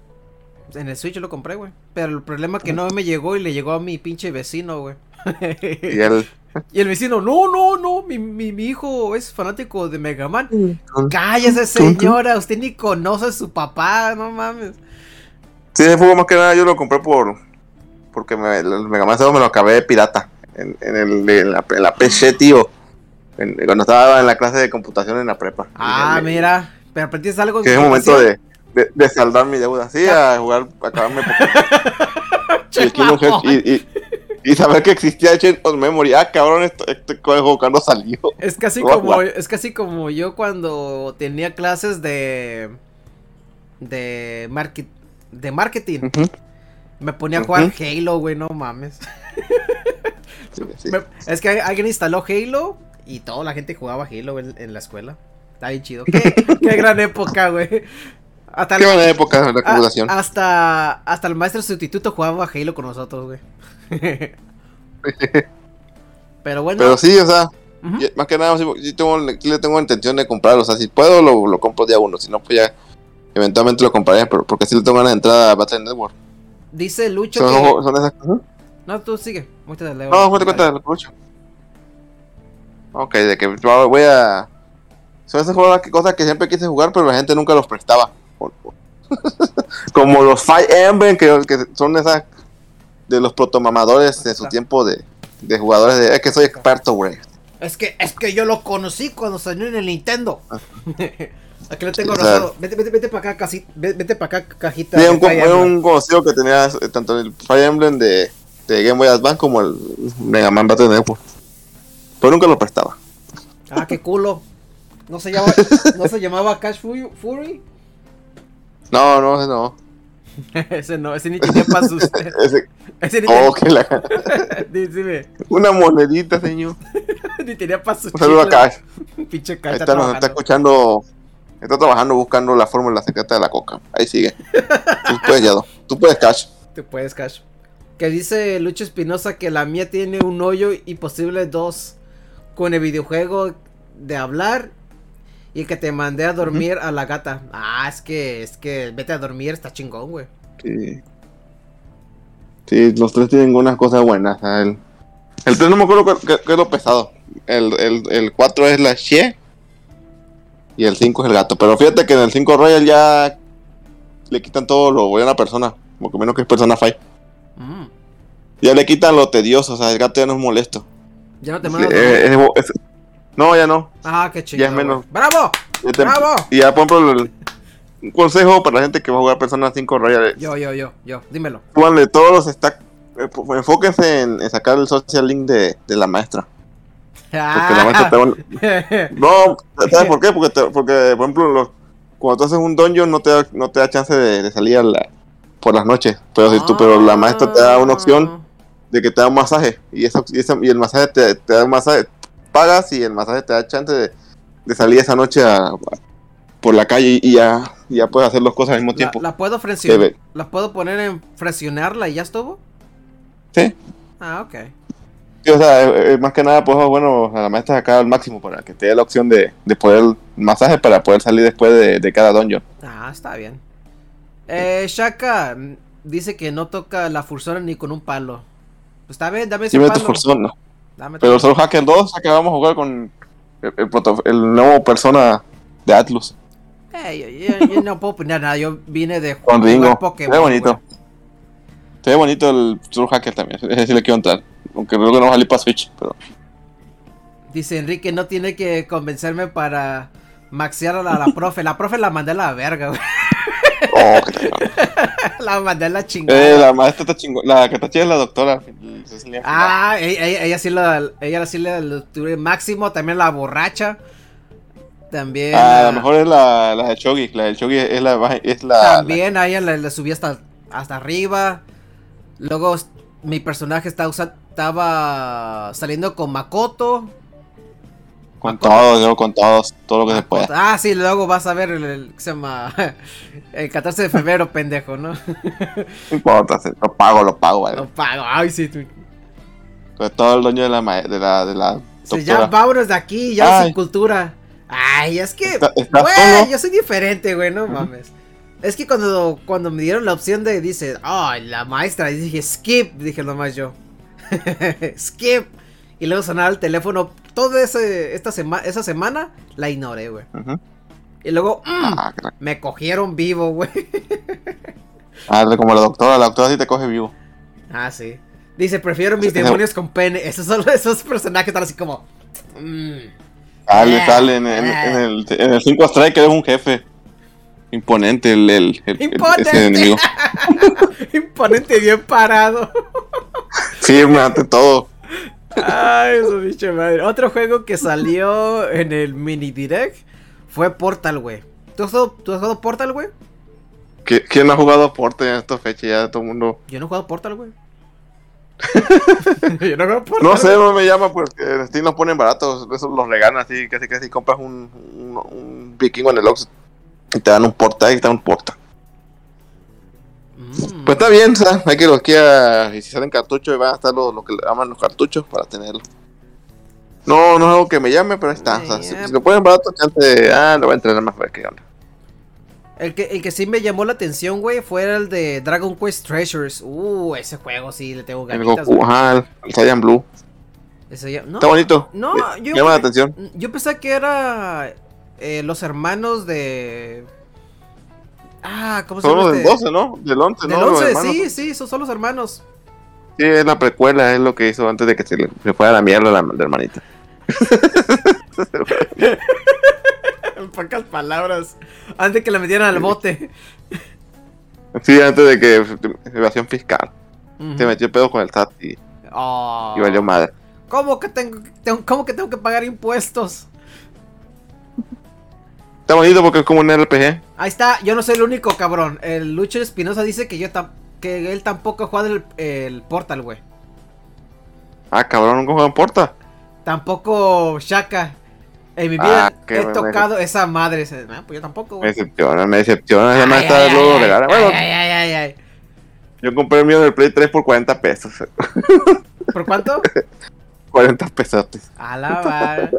En el Switch yo lo compré, güey. Pero el problema es que no me llegó y le llegó a mi pinche vecino, güey. Y el. Y el vecino, no, no, no, mi, mi, mi hijo es fanático de Mega Man. Cállese, señora, usted ni conoce a su papá, no mames. Sí, ese juego más que nada yo lo compré por. Porque me, el Mega Man Zero me lo acabé de pirata. En, en, el, en, la, en la PC, tío. En- cuando estaba en la clase de computación en la prepa. Ah, mira, pero aprendiste algo. Que es el momento de, de, de saldar mi deuda. Sí, a jugar, a acabarme. Mamón. y, y, y saber que existía Chain of Memory. Ah, cabrón, esto- este juego cuando salió. Es casi como es casi como yo cuando tenía clases de de market, de marketing. Me ponía a jugar. Halo, güey, no mames. Sí, sí. Me- es que alguien instaló Halo y toda la gente jugaba Halo en, en la escuela. Está bien chido. Qué, qué gran época, güey. Hasta, Qué buena época de la a- computación. hasta, hasta el maestro sustituto jugaba Halo con nosotros, güey. Pero bueno. Pero sí, o sea, más que nada, sí, sí tengo, le tengo intención de comprarlo. O sea, si puedo, lo, lo compro día uno. Si no, pues ya eventualmente lo compraré. Pero porque sí le tengo ganas de entrar a Battle Network. Dice Lucho Son, que... son esas cosas. No, tú sigue. Muéstrate, Leo. No, cuenta, escucho. Ok, de que voy a. Son esas cosas que siempre quise jugar, pero la gente nunca los prestaba. Como los Fire Emblem, que, que son esas de los protomamadores de su tiempo de, de jugadores de. Es que soy experto, güey. Es que, es que yo lo conocí cuando salió en el Nintendo. Aquí lo tengo Ah. O sea- rosado. Vete, vete, vete para acá, casi, vete, para acá, cajita. Sí, un, era un conocido que tenía eh, tanto el Fire Emblem de, de Game Boy Advance como el Mega Man Battle Network. Pero nunca lo prestaba. Ah, qué culo. No se, llama, no se llamaba Cash Fury. No, no, ese no. ese no, ese ni tenía para sus. Ese, ese ni, oh, que la, dime, una monedita, señor. ni tenía para sus Un saludo a. Cash. Pinche Ahí Cash está está, nos está trabajando. escuchando. Está trabajando buscando la fórmula secreta de la coca. Ahí sigue. Tú puedes, Yado. Tú puedes, Cash. Te puedes, Cash. Que dice Lucho Espinosa que la mía tiene un hoyo y posible dos con el videojuego de hablar y que te mandé a dormir a la gata. Ah, es que, es que vete a dormir, está chingón, güey. Sí. Sí, los tres tienen unas cosas buenas. sea, El, el 3 no me acuerdo qué, es lo pesado. El, el, el 4 es la She. Y el 5 es el gato. Pero fíjate que en el 5 Royal ya le quitan todo lo bueno a la persona. Como que menos que es persona 5. Mm, Ya le quitan lo tedioso. O sea, el gato ya no es molesto. Ya no te mando. Eh, es- es- no, ya no. ah, qué chido. ya es menos. ¡Bravo! Ya te- ¡Bravo! Y ya, por ejemplo, el- un consejo para la gente que va a jugar Persona 5 Royal Yo, yo, yo, yo, dímelo. súbanle todos los stacks, eh, enfóquense en, en sacar el social link de, de la maestra. Porque la maestra te Ah. No, ¿sabes por qué? Porque, te- porque por ejemplo, los- cuando tú haces un dungeon no te da, no te da chance de, de salir a la- por las noches. Pero, si tú, pero la maestra te da una opción de que te da un masaje. Y, eso, y, eso- y el masaje te, te da un masaje. Pagas y el masaje te da chance de, de salir esa noche a- por la calle y ya, ya puedes hacer las cosas al mismo tiempo. la puedo fresionar. Debe. ¿La puedo poner en fresionarla y ya estuvo? Sí. Ah, ok. Sí, o sea, eh, eh, más que nada, pues bueno, a la maestra acá al máximo para que te dé la opción de, de poder masaje para poder salir después de, de cada dungeon. Ah, está bien. Eh, Shaka dice que no toca la fursora ni con un palo. Pues está bien, dame ese Dime tu palo. Dame Pero tu- solo Hacker 2, ya que vamos a jugar con el, el el nuevo persona de Atlus, Eh, yo, yo- yo no puedo opinar nada. Yo vine de jugar Ringo. Pokémon. Se ve bonito. güey. Se ve bonito el Soul Hacker también. Ese sí le quiero entrar. Aunque creo que no va a salir para Switch. Pero... Dice Enrique, no tiene que convencerme para maxear a la, a la profe. La profe la mandé a la verga, güey. Oh, que la mandé a la chingada. eh, la maestra está chingona. La que está chida es la doctora. Cecilia. Ah, ella, ella, ella sí la, ella sí tuve máximo, también la borracha. También. Ah, la- a lo mejor es la, la de Chogi. La del Chogi es la. Es la También a ella le, le subí hasta, hasta arriba. Luego mi personaje usa- estaba saliendo con Makoto. Con todos, yo con todos. Todo lo que se pueda. Ah, sí, luego vas a ver el, el- ¿qué se llama? El 14 de febrero, pendejo, ¿no? No importa, lo pago, lo pago, vale. Lo pago. Ay, sí. tú- Pues todo el dueño de la, de la, de la Sí, ya vámonos de aquí, ya sin cultura. Ay, es que, güey, yo soy diferente, güey, no mames. Es que cuando, cuando me dieron la opción de, dice, ay, la maestra, y dije, skip, dije nomás yo. skip. Y luego sonaba el teléfono, toda ese, esta sema- esa semana la ignoré, güey. Y luego, mm, Ah, me cogieron vivo, güey. Ah, como la doctora, la doctora sí te coge vivo. Ah, sí. Dice, prefiero mis demonios con pene. Esos son esos personajes están así como... mm. Sale, Ah, sale en, en- ah. en el, en el 5 Strike eres un jefe. Imponente el, el, Imponente. ese enemigo. Imponente bien parado. Firme ante todo. Ay, eso bicho madre. Otro juego que salió en el mini direct fue Portal, güey. ¿Tú has jugado, tú has jugado Portal, güey? ¿Qui- ¿Quién no ha jugado Porte en esta fecha? Ya todo el mundo. Yo no he jugado Portal, güey. Yo no he jugado Portal. No sé, no me llama porque en Steam los ponen baratos. Esos los regalan así, casi casi compras un, un, un vikingo en el Ox y te dan un porta y te dan un porta. Pues está bien, o sea, hay que los quiera. Y si salen cartuchos, van a estar los, los que le aman los cartuchos para tenerlo. No, no es algo que me llame, pero ahí está. O sea, si, si lo ponen barato, chance. Ah, lo voy a entrenar más a ver qué onda. El que, el que sí me llamó la atención, güey, fue el de Dragon Quest Treasures. Uh, ese juego sí le tengo El ganitas. Goku, ajá, el, el Saiyan Blue. Ese ya- no, Está bonito. no, yo- Llama la atención. Yo pensé que era eh, los hermanos de. Ah, ¿cómo se Son llama? los del este? 12, ¿no? Del 11, Del ¿no? Los 11, hermanos. sí, sí, esos son los hermanos. Sí, es la precuela, es lo que hizo antes de que se le se fuera a la mierda la, la hermanita. En pocas palabras. Antes de que la metieran al bote. Sí, antes de que evasión fiscal. Ujú. Se metió pedo con el SAT y, Oh. y valió madre. ¿Cómo que tengo, tengo- cómo que tengo que pagar impuestos? Está bonito porque es como un RPG. Ahí está, yo no soy el único, cabrón. El Lucho Espinosa dice que yo tam- que él tampoco ha jugado el, el Portal, güey. Ah, cabrón, ¿cómo importa? Tampoco Shaka. En mi vida Ah, he tocado esa madre. Ah, pues yo tampoco, Me decepciona, me decepciona. Ya me está luego regalar. ay, Bueno, ay, ay, ay, yo compré el mío del Play 3 por 40 pesos. ¿Por cuánto? 40 pesos. A la madre.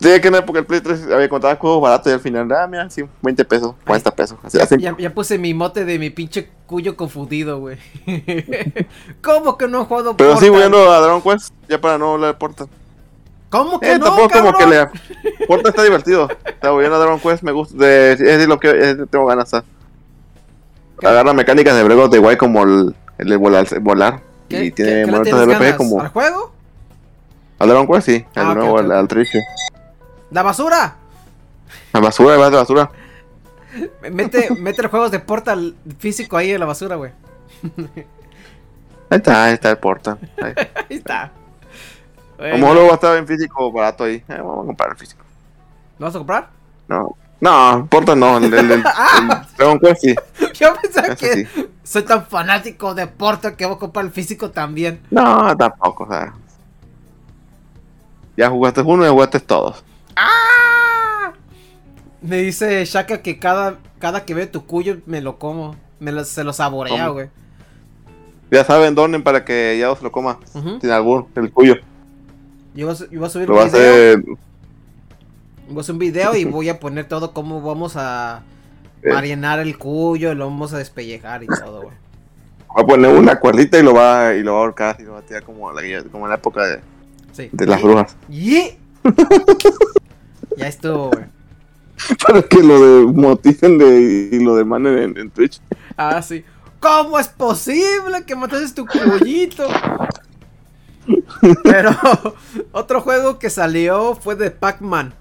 Sí, que en la época el Play 3 había contado juegos baratos y al final, ah, mira, sí, 20 pesos, 40 pesos. Así, Ya, así. ya- ya puse mi mote de mi pinche cuyo confundido, güey. ¿Cómo que no he jugado Pero sí, Portal? volviendo a Dragon Quest, ya para no hablar de Porta. ¿Cómo que Eh, no, tampoco como que cabrón? le. Porta está divertido. Está volviendo a Dragon Quest, me gusta. De, es de lo que es de- tengo ganas. ¿sabes? ¿Qué? Agarra mecánicas de Breath of the como el, el de volar, volar. ¿Qué- Y tiene momentos de RPG como. ¿Al juego? Al Dragon Quest, sí. Al Ah, ok, nuevo, al, al Triche. ¡La basura! La basura, de basura. Mete, mete los juegos de Portal físico ahí en la basura, güey. Ahí está, ahí está el Porta. Ahí. Ahí está. Mejor luego va a estar en físico barato ahí. Eh, vamos a comprar el físico. ¿Lo vas a comprar? No. No, Porta no. El, el, el- el Ah. Dragon Quest sí. Yo pensaba Eso que sí. soy tan fanático de Portal que voy a comprar el físico también. No, tampoco, o sea. Ya jugaste uno y jugaste todos. ¡Ah! Me dice Shaka que cada, cada que ve tu cuyo me lo como. Me lo- se lo saborea, güey. Ya saben, donen para que ya se lo coma. Sin albur, el cuyo. Yo voy a, su- yo voy a subir Lo un video. hacer. Voy a hacer un video y voy a poner todo cómo vamos a Eh. marinar el cuyo, lo vamos a despellejar y todo, güey. Va a poner una cuerdita y lo va, y lo va a ahorcar y lo va a tirar como, la, como en la época de, Sí. de las brujas. y- ya estuvo, güey. Para que lo de moticen de, y lo demanden en, en Twitch. Ah, sí. ¿Cómo es posible que matases tu cuyito? Pero otro juego que salió fue de Pac-Man.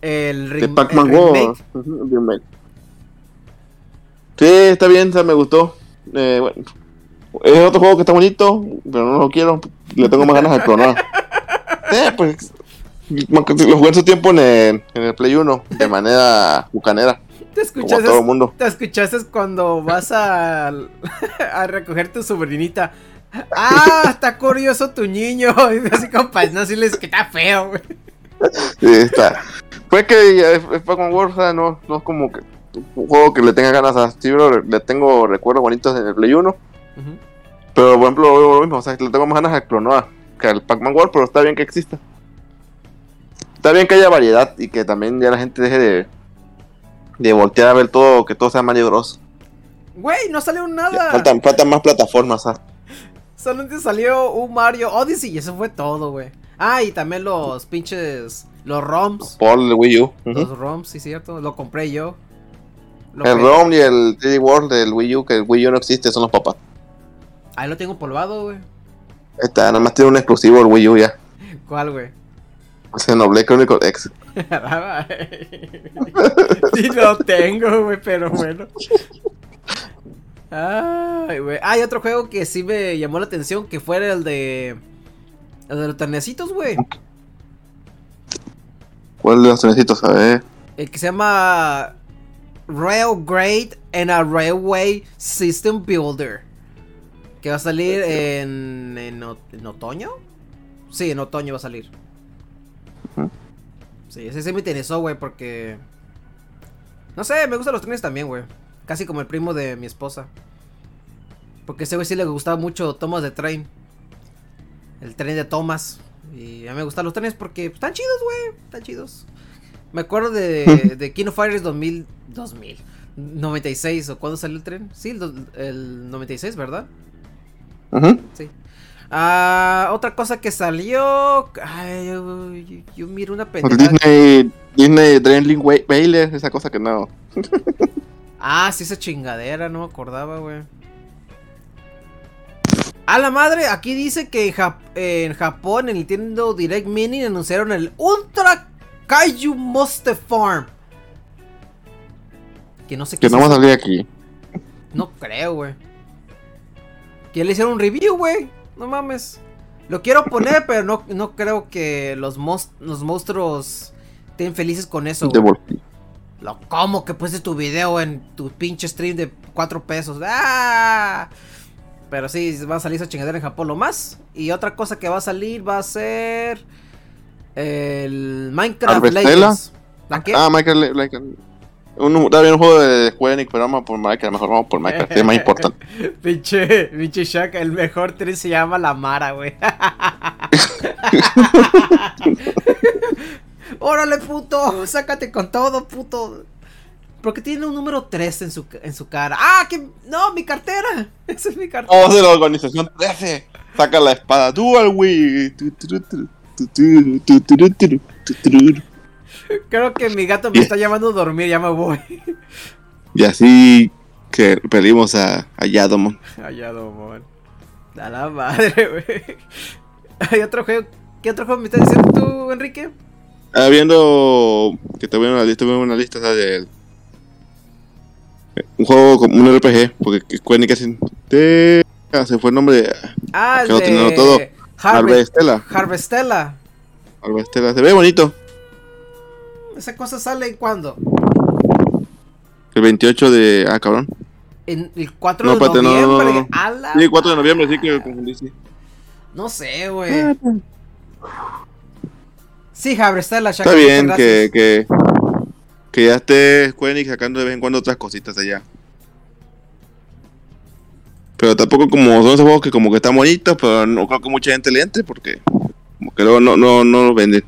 El, De el remake. Ujú, el remake. Sí, está bien, o sea, me gustó. Eh, bueno, es otro juego que está bonito, pero no lo quiero. Le tengo más ganas de clonar. Eh, pues. Lo jugué en su tiempo en el, en el Play 1, de manera bucanera, ¿Te como escuchaste, todo el mundo. te escuchaste cuando vas a, a recoger tu sobrinita? Ah, está curioso tu niño. Y así como para no decirles que está feo, güey. Sí, está. Fue que es Pac-Man World, o sea, no, no es como que un juego que le tenga ganas a bro, le tengo recuerdos bonitos en el Play 1. Pero por ejemplo, lo mismo, o sea, le tengo más ganas a clonar que al Pac-Man World, pero está bien que exista. Está bien que haya variedad y que también ya la gente deje de, de voltear a ver todo, que todo sea Mario Bros. Güey, no salió nada. Faltan, faltan más plataformas, ¿ah? Solamente salió un Mario Odyssey y eso fue todo, güey. Ah, y también los pinches. Los ROMs. Por el Wii U. Los ROMs, sí, cierto. Lo compré yo. Lo El ROM y el 3D World del Wii U, que el Wii U no existe, son los papás. Ahí lo tengo polvado, güey. Está, nada más tiene un exclusivo el Wii U ya. ¿Cuál, güey? Xenoblade Chronicles X. sí lo tengo, güey, pero bueno. Ay, güey. Hay otro juego que sí me llamó la atención, que fue el de... El de los tanecitos, güey. ¿Cuál de los trenecitos? A ver. El que se llama Railgrade and a Railway System Builder. Que va a salir en, en, otoño. Sí, en otoño va a salir. Sí, ese sí me interesó, güey, porque... No sé, me gustan los trenes también, güey. Casi como el primo de mi esposa. Porque ese güey sí le gustaba mucho Thomas de Train. El tren de Thomas. Y a mí me gustan los trenes porque están chidos, güey. Están chidos. Me acuerdo de, de King of Fighters 2000, 2000, 96, ¿o cuándo salió el tren? Sí, el, el 96, ¿verdad? Sí. Ah, otra cosa que salió. Ay, yo, yo- yo miro una El pendejada. Disney, Disney Dreamlink Wa- Baylor, esa cosa que no. Ah, sí, esa chingadera, no me acordaba, güey. A la madre, aquí dice que en, Jap- en Japón, en Nintendo Direct Mini, anunciaron el Ultra Kaiju Monster Farm. Que no sé qué Que no va a salir aquí. No creo, güey. Que le hicieron un review, güey. No mames. Lo quiero poner, pero no, no creo que los, mos- los monstruos estén felices con eso, bol- Lo como que puse tu video en tu pinche stream de 4 pesos. ¡Ah! Pero sí, va a salir esa chingadera en Japón lo más. Y otra cosa que va a salir va a ser. El Minecraft. Legends. ¿La qué? Ah, Michael, Le- like, un, un juego de Square Enix, pero vamos por Minecraft, mejor vamos por Minecraft, es más importante. Pinche, pinche Shaka, el mejor tren se llama La Mara, güey. Órale, puto, sácate con todo, puto. Porque tiene un número 3 en su, en su cara. ¡Ah! que No, mi cartera. Esa es mi cartera. Vamos de la organización 13. Saca la espada Dual Wii. Creo que mi gato me está llamando a dormir, ya me voy. Y así que perdimos a, a Yadomon. Allá, Domón. A la madre, güey. Hay otro juego. ¿Qué otro juego me estás diciendo tú, Enrique? Ah, viendo que te veo una lista, veo una lista ¿sabes? de un juego como un RPG, porque Square Enix casi de ah, se fue el nombre de Ah, Que de todo. Harvestella. Harvestella. Harvestella, se ve bonito. ¿Esa cosa sale cuándo? El 28 de ah, cabrón. En el 4 No, de no, no, no, noviembre. no. A la Sí, 4 de noviembre, sí que me confundí, sí. No sé, güey. Sí, Harvestella, Shaka, Está bien que, que, que ya esté Square Enix sacando de vez en cuando otras cositas allá. Pero tampoco como son esos juegos que como que están bonitos, pero no creo que mucha gente le entre porque como que luego no, no, no los venden.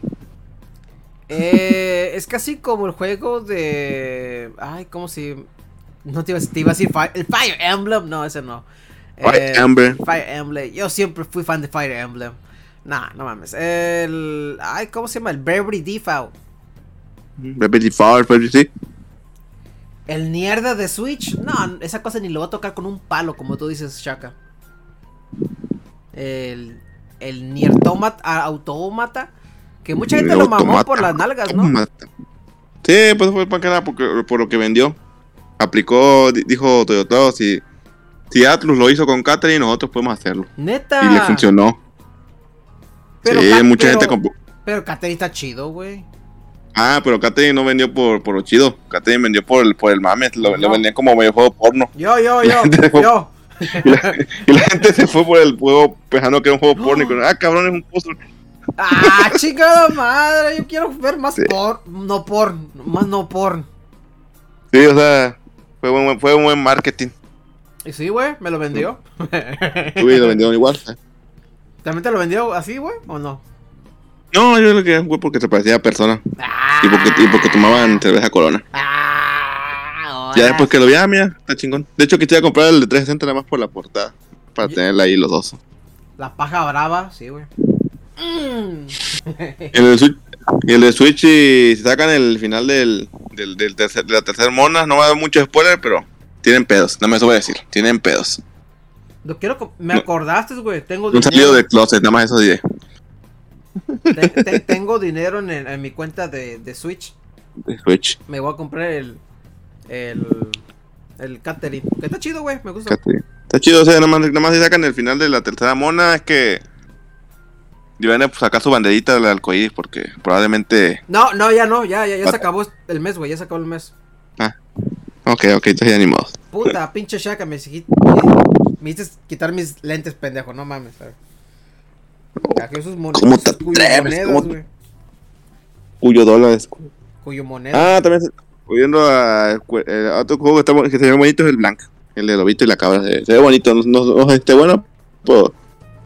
Eh, es casi como el juego de. Ay, ¿cómo si.? No te iba, a- te iba a decir Fire, el Fire Emblem. No, ese no. Fire Eh, Emblem. Fire Emblem. Yo siempre fui fan de Fire Emblem. Nah, no mames. El. Ay, ¿cómo se llama? El Beverly Default. Rapid Fire, pero sí. El mierda de Switch. No, esa cosa ni lo va a tocar con un palo, como tú dices, Shaka. El. El Nier Automata. Que mucha gente lo mamó por las nalgas, ¿no? Sí, pues fue para que nada porque, por lo que vendió. Aplicó, di- dijo Toyota, si, si Atlus lo hizo con Catherine, nosotros podemos hacerlo. Neta. Y le funcionó. Pero sí, mucha pero- gente compró. Pero Catherine está chido, güey. Ah, pero Catherine no vendió por, por lo chido. Catherine vendió por el, por el mame. Lo, lo No. vendían como medio juego porno. Yo, yo, yo, yo. Y la, y la gente se fue por el juego pensando que era un juego porno. Y con, ah, cabrón, es un póster. Ah, chingada madre. Yo quiero ver más Sí. porn. No porn. Más no porn. Sí, o sea, fue buen, fue un buen marketing. Y sí, güey, me lo vendió. Uy, lo vendieron igual. ¿También te lo vendió así, güey? ¿O no? No, yo lo que fue porque se parecía persona. Ah, Y porque, y porque tomaban cerveza corona. Ah, Ya después que lo vi, ah, mira, está chingón. De hecho, quisiera comprar el de 360 nada más por la portada. Para Y- tenerla ahí los dos. La paja brava, sí, güey. Mm. El de Switch, y el de Switch, y si sacan el final del, del, del tercer, de la tercera mona, no va a dar mucho spoiler, pero tienen pedos. No me eso voy a decir. Tienen pedos. Lo quiero. co- Me acordaste, güey. Tengo Un salido dinero. del closet, nada más eso diré. te- te- tengo dinero en, el- en mi cuenta de, de Switch. De Switch. Me voy a comprar el. El. El Catherine. Que está chido, güey. Me gusta. Está chido, o sea, nada más, nada más si sacan el final de la tercera mona, es que. Deben de sacar su banderita del arcoíris, porque probablemente. No, no, ya no. Ya, ya, ya se What? acabó el mes, güey. Ya se acabó el mes. Ok, ok, entonces ya ni modo. Puta, pinche Shaka. Me, me hiciste quitar mis lentes, pendejo. No mames, ¿sabes? Cagé esos mon- ¿Cómo te atreves? monedas, ¿Cómo. Cuyo dólares. Cuyo moneda. Ah, también. Volviendo a, eh, a otro juego que, está, que se ve bonito es el Blank. El de lobito y la cabra. Se, se ve bonito. No, no, no esté bueno, pero.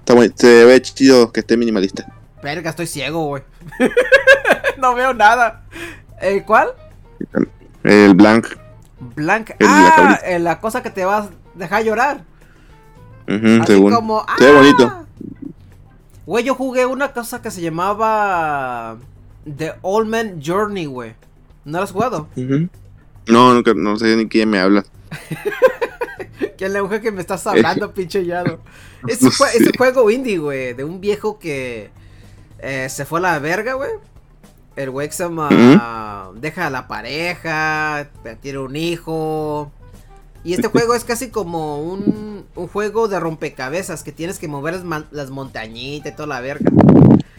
Está boni- se ve chido que esté minimalista. Verga, estoy ciego, güey. no veo nada. ¿El cuál? El Blank. Blank. El la ah, eh, la cosa que te vas a dejar llorar. Así según. como. Se ve ¡ah! bonito. Güey, yo jugué una cosa que se llamaba. The Old Man Journey, güey. ¿No lo has jugado? Ujú. No, nunca, no sé ni quién me habla. ¿Quién le mujer que me estás hablando, pinche llado? Es un, juego indie, güey. De un viejo que eh, se fue a la verga, güey. El güey. Deja a la pareja. Tiene un hijo. Y este juego es casi como un, un juego de rompecabezas. Que tienes que mover las, las montañitas y toda la verga.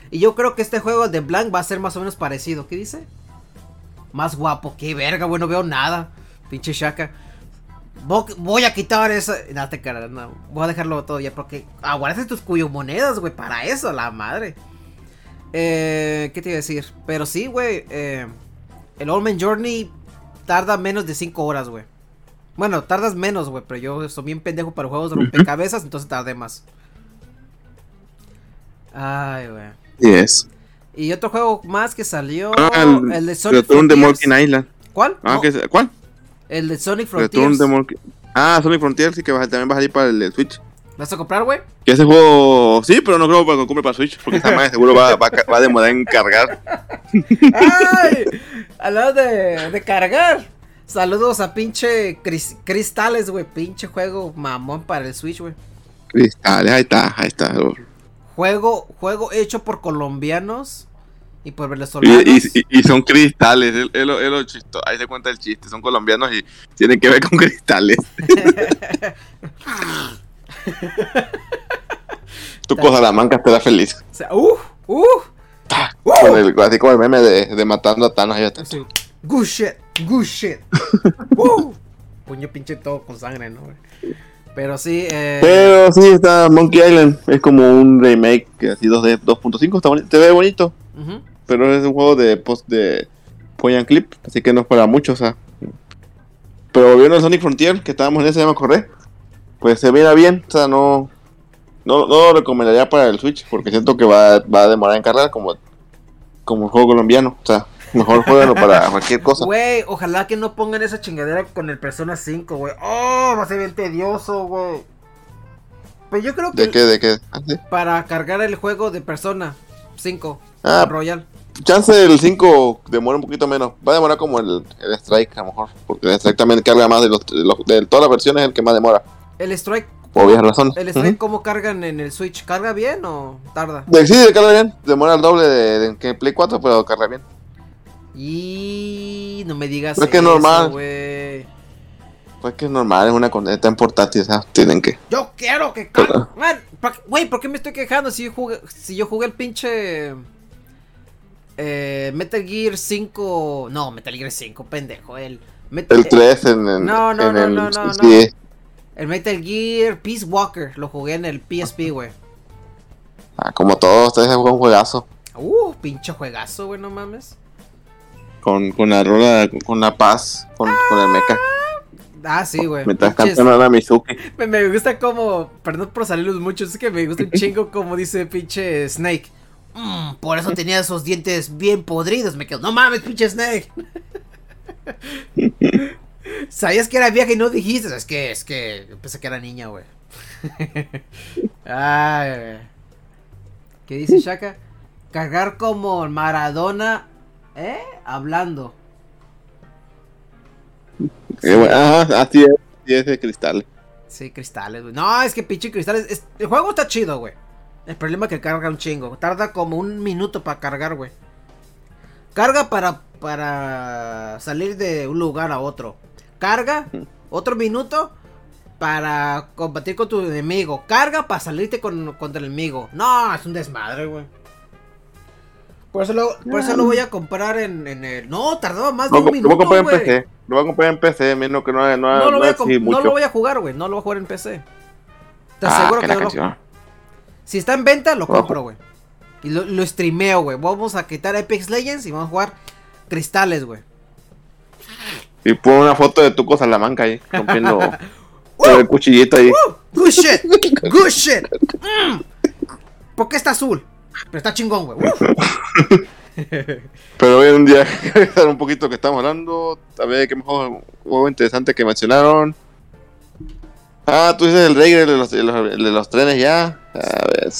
Y yo creo que este juego de Blank va a ser más o menos parecido. ¿Qué dice? Más guapo. Qué verga, güey. No veo nada. Pinche Shaka. Vo- Voy a quitar eso. No te no. Voy a dejarlo todo ya porque aguardaste tus cuyo monedas, güey. Para eso, la madre. Eh, ¿Qué te iba a decir? Pero sí, güey. eh, el Old Man Journey tarda menos de 5 horas, güey. Bueno, tardas menos, güey. Pero yo soy bien pendejo para juegos de rompecabezas, entonces tardé más. Ay, güey. Sí es. Y otro juego más que salió. Ah, el, el, de Sonic Return de. Monkey Island. ¿Cuál? Ah, No. ¿cuál? El de Sonic Frontiers. Ah, Sonic Frontier sí que también va a salir para el, el Switch. ¿Vas a comprar, güey? Que ese juego, sí, pero no creo que lo compre para Switch, porque esa madre seguro va, va, va a demorar en cargar. ¡Ay! Hablando de, de cargar. Saludos a pinche Cris- Cristales, güey. Pinche juego mamón para el Switch, güey. Cristales, ahí está, ahí está. Juego, juego hecho por colombianos y por Y, venezolanos. y, y- y son cristales, es, es lo, es lo chisto- ahí se cuenta el chiste, son colombianos y tienen que ver con cristales. tu cosa la manca te da feliz. O sea, ¡uh! ¡uh! Con el, así como el meme de, de matando a Thanos. ahí está. Así, good shit, good shit. ¡Uh! Puño pinche todo con sangre, ¿no? Pero sí, eh. Pero sí, está Monkey Island. Es como un remake así 2D 2.5. Está bonito, te ve bonito. Pero es un juego de post de point and clip. Así que no es para mucho, o sea. Pero volviendo al Sonic Frontier, que estábamos en ese, me acordé. Pues se mira bien. O sea, no. No, no lo recomendaría para el Switch. Porque siento que va, va a demorar en cargar como, como un juego colombiano. O sea, mejor jueguenlo para cualquier cosa. Güey, ojalá que no pongan esa chingadera con el Persona 5, güey. Oh, va a ser bien tedioso, güey. Pero yo creo que ¿De qué? ¿De qué? Ah, sí. para cargar el juego de Persona 5 Ah. Royal. Chance el 5 demora un poquito menos. Va a demorar como el, el Strike, a lo mejor. Porque el Strike también carga más de, los, de, los- de todas las versiones, es el que más demora. El Strike, Por obvias razones. el Strike ¿cómo cargan en el Switch? ¿Carga bien o tarda? Sí, carga bien. Demora el doble de, que Play 4, pero carga bien. Y no me digas Pues que eso, normal. Pues que es normal, es una coneta en portátil, sea, tienen que. Yo quiero que ca- Man, ¿pa- Güey, ¿por qué me estoy quejando si yo jugué, si yo jugué el pinche eh, Metal Gear 5, no, Metal Gear 5, pendejo, el Metal, El 3 en, en, No, no, en no, el no, no, sí, el Metal Gear Peace Walker, lo jugué en el PSP, güey. ah, como todos, ustedes juegan un juegazo. Uh, pinche juegazo, güey, no mames. Con, con la rola, con la paz, con, con el mecha. Ah, sí, güey. Mientras Pinches- cantan a la Mizuki. Me, me gusta como, perdón por salirlos mucho, es que me gusta un chingo como dice pinche Snake. "Mm, por eso tenía esos dientes bien podridos, me quedo, no mames, pinche Snake. Sabías que era vieja y no dijiste, es que, es que, pensé que era niña, güey. Ay, güey. ¿Qué dice Shaka? Cargar como Maradona, ¿eh? Hablando. Eh, bueno, Ajá, así es, así es de cristal. Sí, cristales, güey. No, es que pinche cristales. es- el juego está chido, güey. El problema es que carga un chingo. Tarda como un minuto para cargar, güey. Carga para, para salir de un lugar a otro. Carga otro minuto para combatir con tu enemigo. Carga para salirte con, contra el enemigo. No, es un desmadre, güey. Por eso lo, por eso lo voy a comprar en, en el. No, tardaba más de un lo voy a minuto, comprar en. PC. Lo voy a comprar en PC, menos que no, no, No, no, lo voy a no lo voy a jugar, güey. No lo voy a jugar en PC. Te Ah, aseguro que no lo. Si está en venta, lo compro, güey. Y lo, lo streameo, güey. Vamos a quitar Apex Legends y vamos a jugar cristales, güey. Y pon una foto de Tuco Salamanca ahí, rompiendo con el cuchillito ahí. Good shit. Good shit. Mm. ¿Por qué está azul? Pero está chingón, güey. Pero hoy en un día, un poquito que estamos hablando. A ver qué mejor juego interesante que mencionaron. Ah, tú dices el rey de los, de los, de los trenes ya. A ver.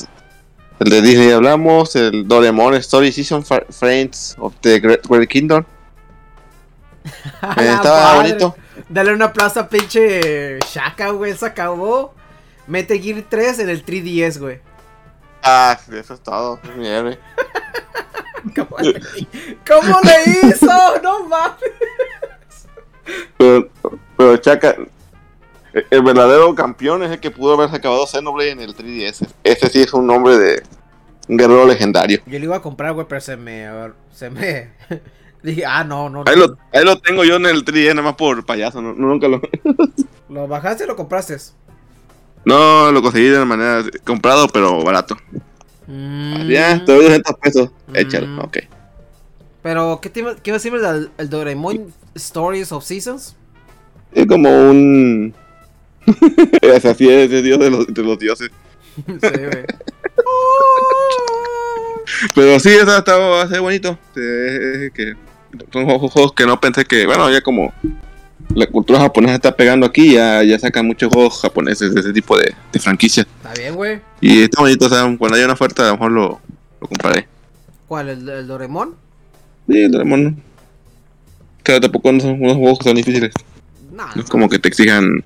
El de Disney hablamos. El Doraemon Story Season Friends of the Great, Great Kingdom. A Eh, estaba madre. bonito. Dale una plaza pinche Shaka, güey. Se acabó. Mete Gear 3 en el 3DS, güey. Ah, eso es todo. Es mi héroe. ¿Cómo le, ¿Cómo le hizo? No mames. Pero, pero Chaka, el- el verdadero campeón es el que pudo haberse acabado Xenoblade en el 3DS. Ese sí es un nombre de un guerrero legendario. Yo lo iba a comprar, güey, pero se me. Se me. Dije, ah, no, no. Ahí lo, ahí lo tengo yo en el 3DS, nada más por payaso. No, nunca lo, ¿Lo bajaste o lo compraste? no lo conseguí de una manera comprado, pero barato. Mm, Ya, te doy 200 pesos. Mm. Échalo, ok. Pero, ¿qué, te, qué iba a decirme del el Doraemon Stories of Seasons? Es como un. es así, es el dios de los, de los dioses. sí, güey. Pero sí, está, ser bonito. Que son juegos que no pensé que, bueno, ya como la cultura japonesa está pegando aquí, ya, ya sacan muchos juegos japoneses de ese tipo de, de franquicias. Está bien, güey. Y está bonito, o sea, cuando haya una oferta, a lo mejor lo, lo compraré. ¿Cuál? ¿El, el Doraemon? Sí, el Doraemon. Claro, tampoco son unos juegos que son difíciles. No no, es como que te exijan.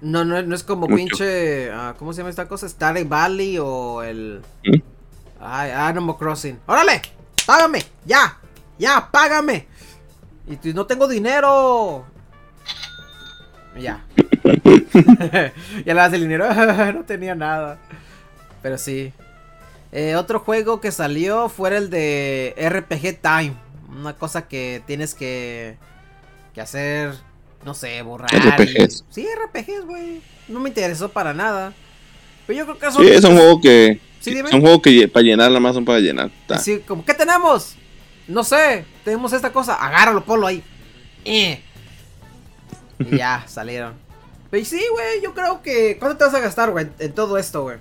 No, no, no es como Mucho. pinche. ah, ¿Cómo se llama esta cosa? Stardew Valley o el. ¿Mm? Ay, Animal Crossing. ¡Órale! ¡Págame! ¡Ya! ¡Ya! ¡Págame! Y tú, no tengo dinero. Ya. ya le das el dinero. no tenía nada. Pero sí. Eh, otro juego que salió fue el de RPG Time. Una cosa que tienes que, que hacer, no sé, borrar. y- RPGs. Sí, RPGs, güey. No me interesó para nada. Pero yo creo que eso... Sí, es un juego que. Sí, dime. son juegos que para llenar, nada más son para llenar. Está. Así como, ¿qué tenemos? No sé, tenemos esta cosa. Agárralo, ponlo ahí. Eh. Y ya, salieron. Pero sí, güey, yo creo que... ¿Cuánto te vas a gastar, güey, en todo esto, güey?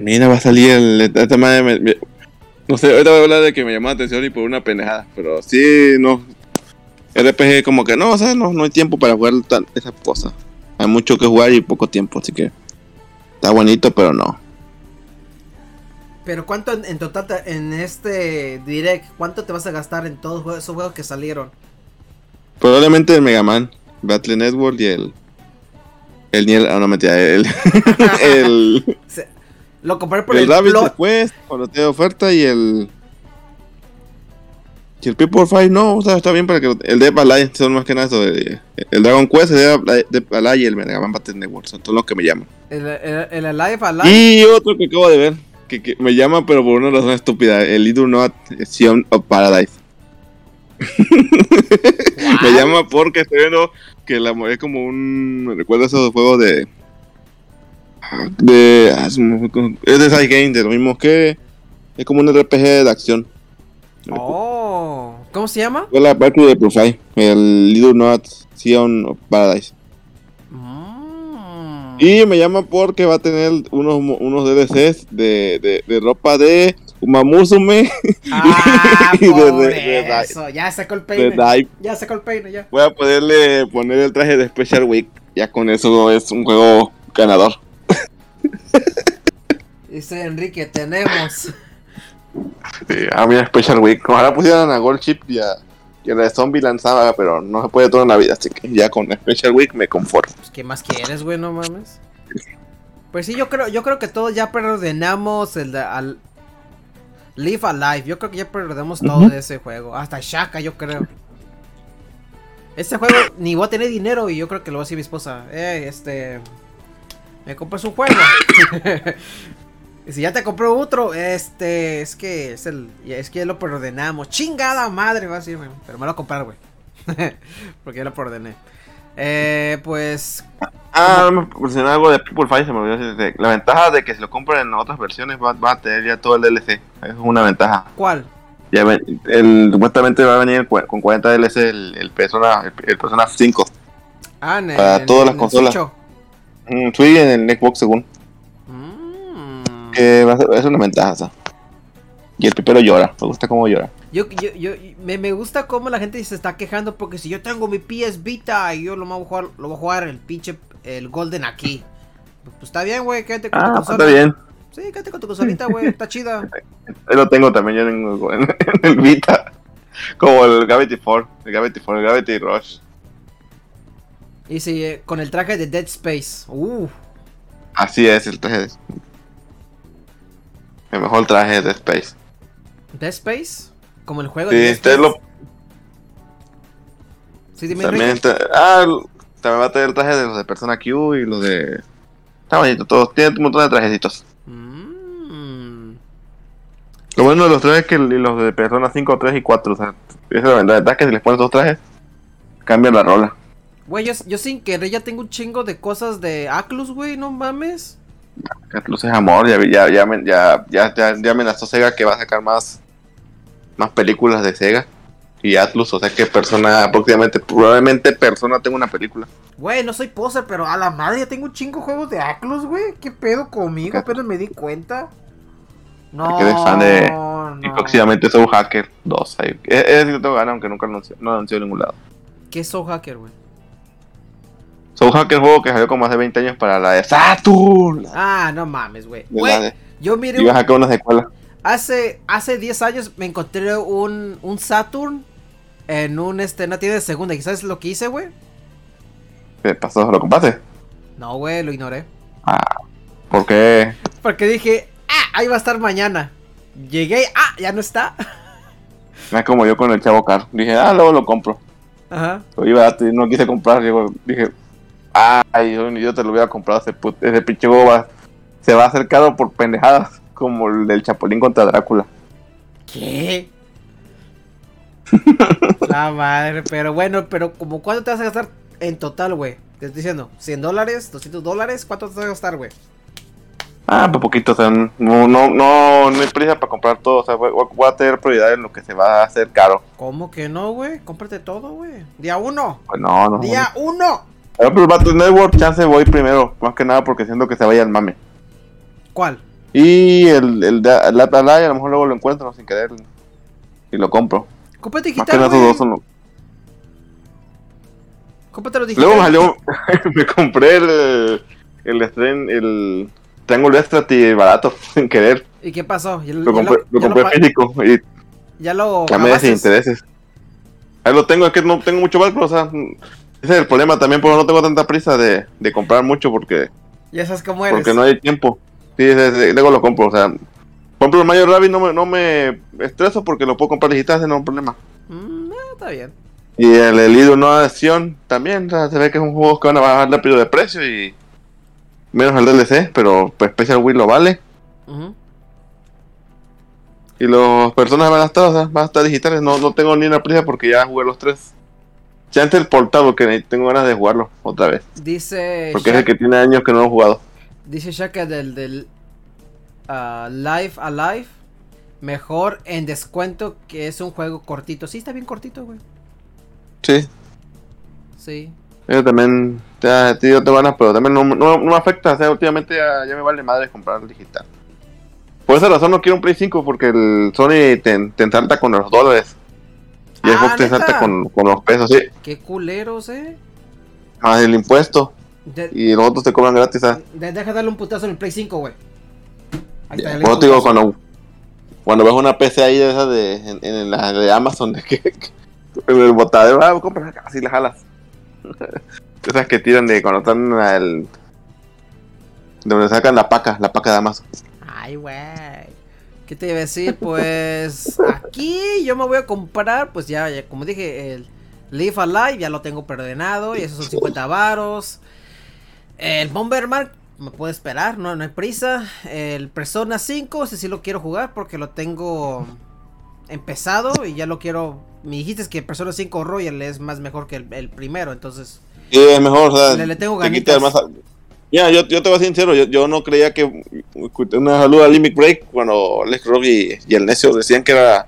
Mira, va a salir el. Esta madre me- me- no sé, ahorita voy a hablar de que me llamó la atención y por una pendejada. Pero sí, no. RPG, como que no, o sea, no, no hay tiempo para jugar tan, esas cosas. Hay mucho que jugar y poco tiempo, así que. Está bonito, pero no. Pero ¿cuánto en, en total, en este direct, cuánto te vas a gastar en todos esos juegos que salieron? Probablemente el Mega Man, Battle Network y el. El Niel. Ah, no, mentira, el. el. Lo compré por el el, Rabbids plot. después, cuando te oferta y el. Si el People Fight no, o sea, está bien para que el Dead by Light son más que nada eso. de- el Dragon Quest, el Dead by Light y el Mega Man Battle Network son todos los que me llaman. El, el, el Alive Alive. Y otro que acabo de ver, que, que me llama, pero por una razón estúpida: el Little Not Sion of Paradise. me llama porque estoy viendo que la, es como un. Me recuerda esos juegos de. de ah, es de Side Game, de lo mismo que. Es como un RPG de acción. Oh, ¿cómo se llama? Fue la Valkyrie de Profile, el Little Not Sion of Paradise. Mm. Y me llama porque va a tener unos, unos DLCs de, de, de ropa de Umamusume Ah, Y de- de- de- eso. Ya sacó el peine. Ya sacó el peine, ya. Voy a poderle poner el traje de Special Week. Ya con eso es un juego ganador. Dice Enrique, tenemos. Sí, a mí Special Week. Ojalá pusieran a Gold Chip y a, y a la de Zombie lanzaba, pero no se puede todo en la vida. Así que ya con Special Week me conformo. Pues, ¿qué más quieres, güey? No mames. Pues sí, yo creo, yo creo que todos ya preordenamos el de al Live Alive. Yo creo que ya preordenamos todo de ese juego. Hasta Shaka, yo creo. Este juego ni voy a tener dinero y yo creo que lo va a decir mi esposa. Eh, este. Me compras un juego. si ya te compró otro, este. Es que es el. Es que ya lo preordenamos. Chingada madre, va a decirme. Pero me lo voy a comprar, güey. Porque ya lo preordené. Eh, pues. Ah, me mencioné algo de People Fight, se me olvidó decirte. La ventaja de que si lo compran en otras versiones va, va a tener ya todo el DLC. Es una ventaja. ¿Cuál? Ya ven, el, supuestamente va a venir con 40 DLC el, el Persona, el, el Persona 5. Ah, en, Para en- todas las en el consolas. Switch. Mm, sí, en el Xbox según. Que va a ser- es una ventaja. Y el pipero llora, me gusta cómo llora. Yo, yo, yo, me, me gusta cómo la gente se está quejando porque si yo tengo mi PS Vita y yo lo voy a jugar, lo voy a jugar el pinche el Golden aquí. Pues está bien, güey, quédate con tu Ah, pues consola. está bien. Sí, quédate con tu consolita, güey, está chida. Ahí lo tengo también yo tengo en, en el Vita. Como el Gravity Fall, el Gravity Fall, el Gravity Rush. Y sí, eh, con el traje de Dead Space. Uh, Así es el traje de... El mejor traje de Space. Dead Space, como el juego Sí, de Dead Space. lo, Sí, dime, también, está- ah, también va a tener el traje de los de Persona Q y los de... Está bonito, todos, tiene un montón de trajecitos. Mm. Lo bueno de los trajes es que los de Persona 5, 3 y 4, o sea, esa es la ventaja que si les pones dos trajes, cambia la rola. Güey, yo, yo sin querer ya tengo un chingo de cosas de Atlus, güey, no mames. Atlus es amor, ya, ya, ya, ya, ya, amenazó Sega que va a sacar más, más películas de Sega. Y Atlus, o sea que Persona, próximamente, probablemente Persona tenga una película. Güey, no soy poser, pero a la madre ya tengo un chingo juegos de Atlus, güey. ¿Qué pedo conmigo? Apenas me di cuenta. No, eres fan de- Y no. próximamente Soul Hacker 2. Ahí. Es, es que tengo ganas, aunque nunca anunció, no anunció en ningún lado. ¿Qué es Soul Hacker, güey? Soul Hacker juego que salió como hace 20 años para la de Saturn. Ah, no mames, güey. De de- yo miré. Iba a sacar una secuela. Hace, hace 10 años me encontré un, un Saturn en un este, una tienda de segunda. ¿Y sabes lo que hice, güey? ¿Qué pasó? ¿Lo compraste? No, güey, lo ignoré. ¿Por qué? Porque dije, ah, ahí va a estar mañana. Llegué, ah, ya no está. Es como yo con el Chavo Car. Dije, ah, luego lo compro. Ajá. Lo iba a, no quise comprar. Digo, dije, ay, yo ni yo te lo hubiera comprado. Ese, put- ese pinche va- se va a hacer caro por pendejadas. Como el del Chapulín contra Drácula. ¿Qué? La madre, pero bueno, pero como cuánto te vas a gastar en total, güey. Te estoy diciendo, 100 dólares, 200 dólares, ¿cuánto te vas a gastar, güey? Ah, pues poquito, o sea, no, no, no, no hay prisa para comprar todo, o sea, voy, voy a tener prioridad en lo que se va a hacer caro. ¿Cómo que no, güey? Cómprate todo, güey. Día uno. Pues no, no. Día uno. Por ejemplo, el Battle Network, chance voy primero, más que nada porque siento que se vaya al mame. ¿Cuál? Y el, el, de- el Live, a lo mejor luego lo encuentro sin querer y lo compro. Cómprate Más que digital, nada dos son los- Cómpratelo digital. Luego me salió, me compré el, el, estren- el Triángulo Extra barato, sin querer. ¿Y qué pasó? Ya, Lo ya compré, lo ya compré pa- físico y ya lo meses sin intereses. Ahí lo tengo, es que no tengo mucho valor, o sea, ese es el problema también, porque no tengo tanta prisa de, de comprar mucho porque, Ya sabes cómo eres. porque no hay tiempo. Sí, sí, sí, luego lo compro, o sea, ejemplo, el Mario Rabbit no me, no me estreso porque lo puedo comprar digital, no es un problema. está bien. Y el Elite Nueva Edición también, o sea, se ve que es un juego que van a bajar rápido de precio y menos el DLC, pero pues Special Wii lo vale. Y los personas van a estar, o sea, van a estar digitales. No, no tengo ni una prisa porque ya jugué los tres. Ya antes el portable que tengo ganas de jugarlo otra vez. Dice Porque es el que tiene años que no lo he jugado. Dice Shaka del, del ah, Live Alive. Mejor en descuento que es un juego cortito. Sí, está bien cortito, güey. Sí, Sí. yo también, ya, tío, te ganas, pero también no, no- no me afecta. O sea, últimamente ya, ya me vale madre comprar el digital. Por esa razón no quiero un Play 5 porque el Sony te, te salta con los dólares. Y el Ah, Xbox te salta con, con los pesos, sí. Qué culeros, eh. Más el impuesto. De- Y los otros te cobran gratis. ¿sabes? de- deja darle un putazo en el Play 5, güey. Ahí está, te digo, cuando, cuando ves una PC ahí de esas de, en, en la de Amazon, de que, en el botadero, ah, compras acá, así la jalas. Esas que tiran de cuando están al. de donde sacan la paca, la paca de Amazon. Ay, güey. ¿Qué te iba a decir? Pues aquí yo me voy a comprar, pues ya, ya, como dije, el Live Alive ya lo tengo perdonado y esos son 50 varos. El Bomberman me puede esperar, no, no hay prisa. El Persona 5, ese sí lo quiero jugar porque lo tengo empezado y ya lo quiero. Me dijiste que Persona 5 Royal es más mejor que el, el primero, entonces Sí, es mejor, o sea, le, le tengo te quita más. Ya, yo, yo te voy a ser sincero, yo, yo no creía que. Una saluda a Limit Break cuando Alex Rock y, y el Necio decían que era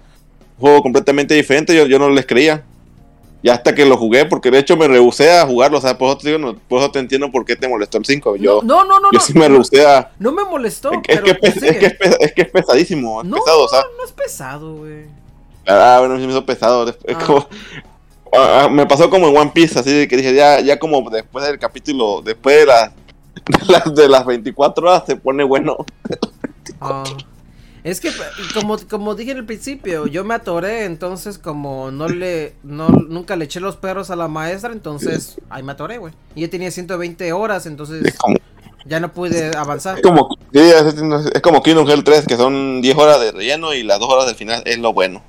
un juego completamente diferente, yo, yo no les creía. Y hasta que lo jugué, porque de hecho me rehusé a jugarlo, o sea, por eso te, digo, no- por eso te entiendo por qué te molestó el 5. Yo, no, no, no, yo no, sí me rehusé a. no me molestó. es, que- es pero que, es, sigue. es que es pesa- es que es pesadísimo, es No, pesado, o sea. no es pesado, güey. Ah, bueno, sí me hizo pesado. Es Ah. como- ah, ah, me pasó como en One Piece, así que dije, ya, ya como después del capítulo, después de, las de, las, de las 24 horas se pone bueno. Ah. Es que como, como dije en el principio, yo me atoré, entonces como no le no nunca le eché los perros a la maestra, entonces ahí me atoré, güey. Y yo tenía 120 horas, entonces como, ya no pude avanzar. es como, es, como Kingdom Hearts 3, que son 10 horas de relleno y las 2 horas del final es lo bueno.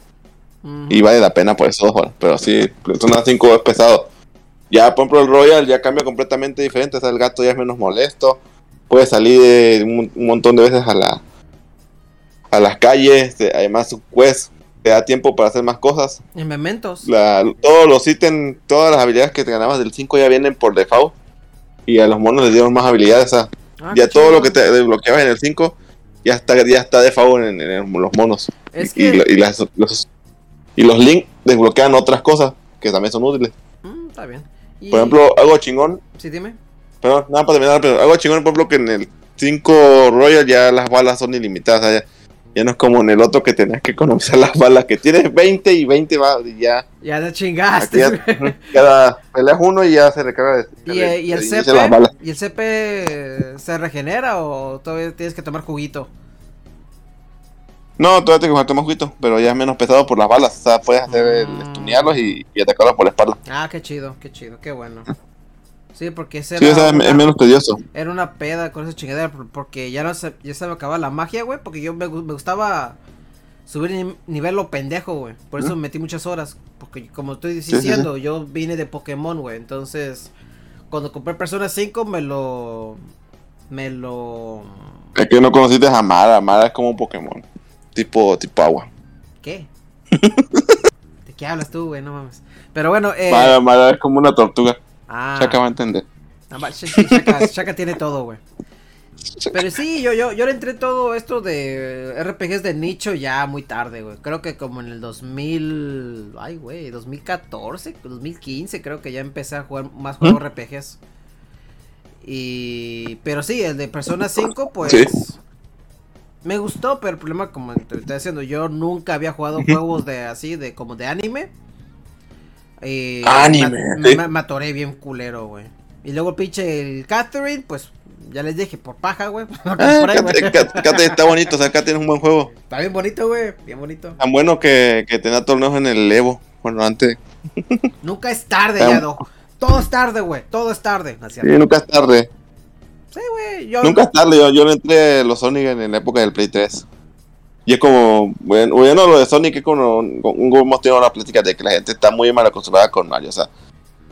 Y vale la pena por eso, dos horas. Pero sí, Persona 5 es pesado. Ya, por ejemplo, el Royal ya cambia completamente diferente. O sea, el gato ya es menos molesto. Puede salir de un, un montón de veces a la a las calles. Además, su quest te da tiempo para hacer más cosas. En mementos. La- todos los ítems, todas las habilidades que te ganabas del 5 ya vienen por default. Y a los monos les dieron más habilidades. O sea, Ah, ya todo chido. lo que te desbloqueabas en el 5 ya está, ya está default en, en los monos. Es Y, que lo- y las- los, y los links desbloquean otras cosas que también son útiles. Mm, está bien. Y- Por ejemplo, algo chingón, Sí, dime. perdón, nada para terminar, pero algo chingón, por ejemplo, que en el 5 Royal ya las balas son ilimitadas. o sea, ya, ya no es como en el otro que tenías que economizar las balas, que tienes 20 y 20 balas y ya. Ya te Aquí chingaste. ya cada peleas uno y ya se recarga. de- ¿Y, eh, y el las CP? ¿Y el CP se regenera o todavía tienes que tomar juguito? No, todavía te que tomar juguito, pero ya es menos pesado por las balas. O sea, puedes hacer el Y, y atacarlos por la espalda. Ah, qué chido, qué chido, qué bueno. Sí, porque ese Sí, era, una, es menos tedioso. era una peda con esa chingadera por- porque ya no se, ya se me acababa la magia, güey, porque yo me, me gustaba subir ni- nivel lo pendejo, güey. Por eso Ujú. metí muchas horas, porque como estoy sí, diciendo, yo vine de Pokémon, güey, entonces cuando compré Persona 5 me lo me lo Es que no conociste a Mara. Mara es como un Pokémon. Tipo, tipo agua. ¿Qué? ¿De qué hablas tú, güey? No mames. Pero bueno, eh Mara, Mara es como una tortuga. ah, Se acaba de entender. Ah, va, Shaka tiene todo, güey. Pero sí, yo, yo, yo le entré todo esto de RPGs de nicho ya muy tarde, güey. Creo que como en el 2000... Ay, güey, 2014, 2015 creo que ya empecé a jugar más juegos RPGs. Y... Pero sí, el de Persona 5, pues... Sí. Me gustó, pero el problema, como te estoy diciendo, yo nunca había jugado juegos de así, de como de anime. Y Anime, me, sí. me- me atoré bien culero, güey. Y luego el pinche el Catherine, pues ya les dije, por paja, güey. lo Ah, Cate está bonito, o sea, acá tienes un buen juego. Está bien bonito, güey. Bien bonito. Tan bueno que, que tenía torneos en el Evo. Bueno, antes. Nunca es tarde, Está- Yado. Todo es tarde, güey. Todo es tarde. ¿no Sí, nunca es tarde. Sí, güey. Yo, Nunca es tarde. Yo, yo le entré a los Sonic en la época del Play 3. Y es como, bueno, bueno lo de Sonic es como, un, hemos tenido una plática de que la gente está muy mal acostumbrada con Mario, o sea,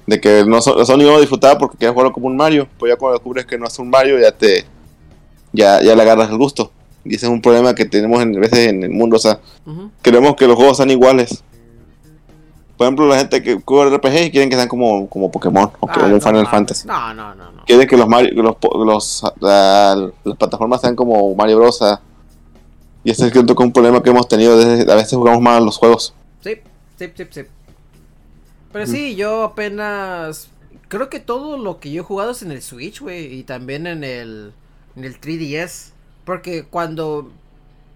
de que no, Sonic no disfrutaba porque quería jugarlo como un Mario, pues ya cuando descubres que no es un Mario ya te, ya, ya le agarras el gusto. Y ese es un problema que tenemos en, veces en el mundo, o sea, queremos que los juegos sean iguales. Por ejemplo, la gente que juega RPG y quieren que sean como, como Pokémon o Ah, como no un Final. Fantasy. No, no, no, no. Quieren que los, Mario, los, los ah, las plataformas sean como Mario Bros. ah. Y ese es un problema que hemos tenido. Desde, a veces jugamos mal los juegos. Sí, sí, sí, sí. Pero Mm. sí, yo apenas. Creo que todo lo que yo he jugado es en el Switch, güey. Y también en el. En el 3DS. Porque cuando.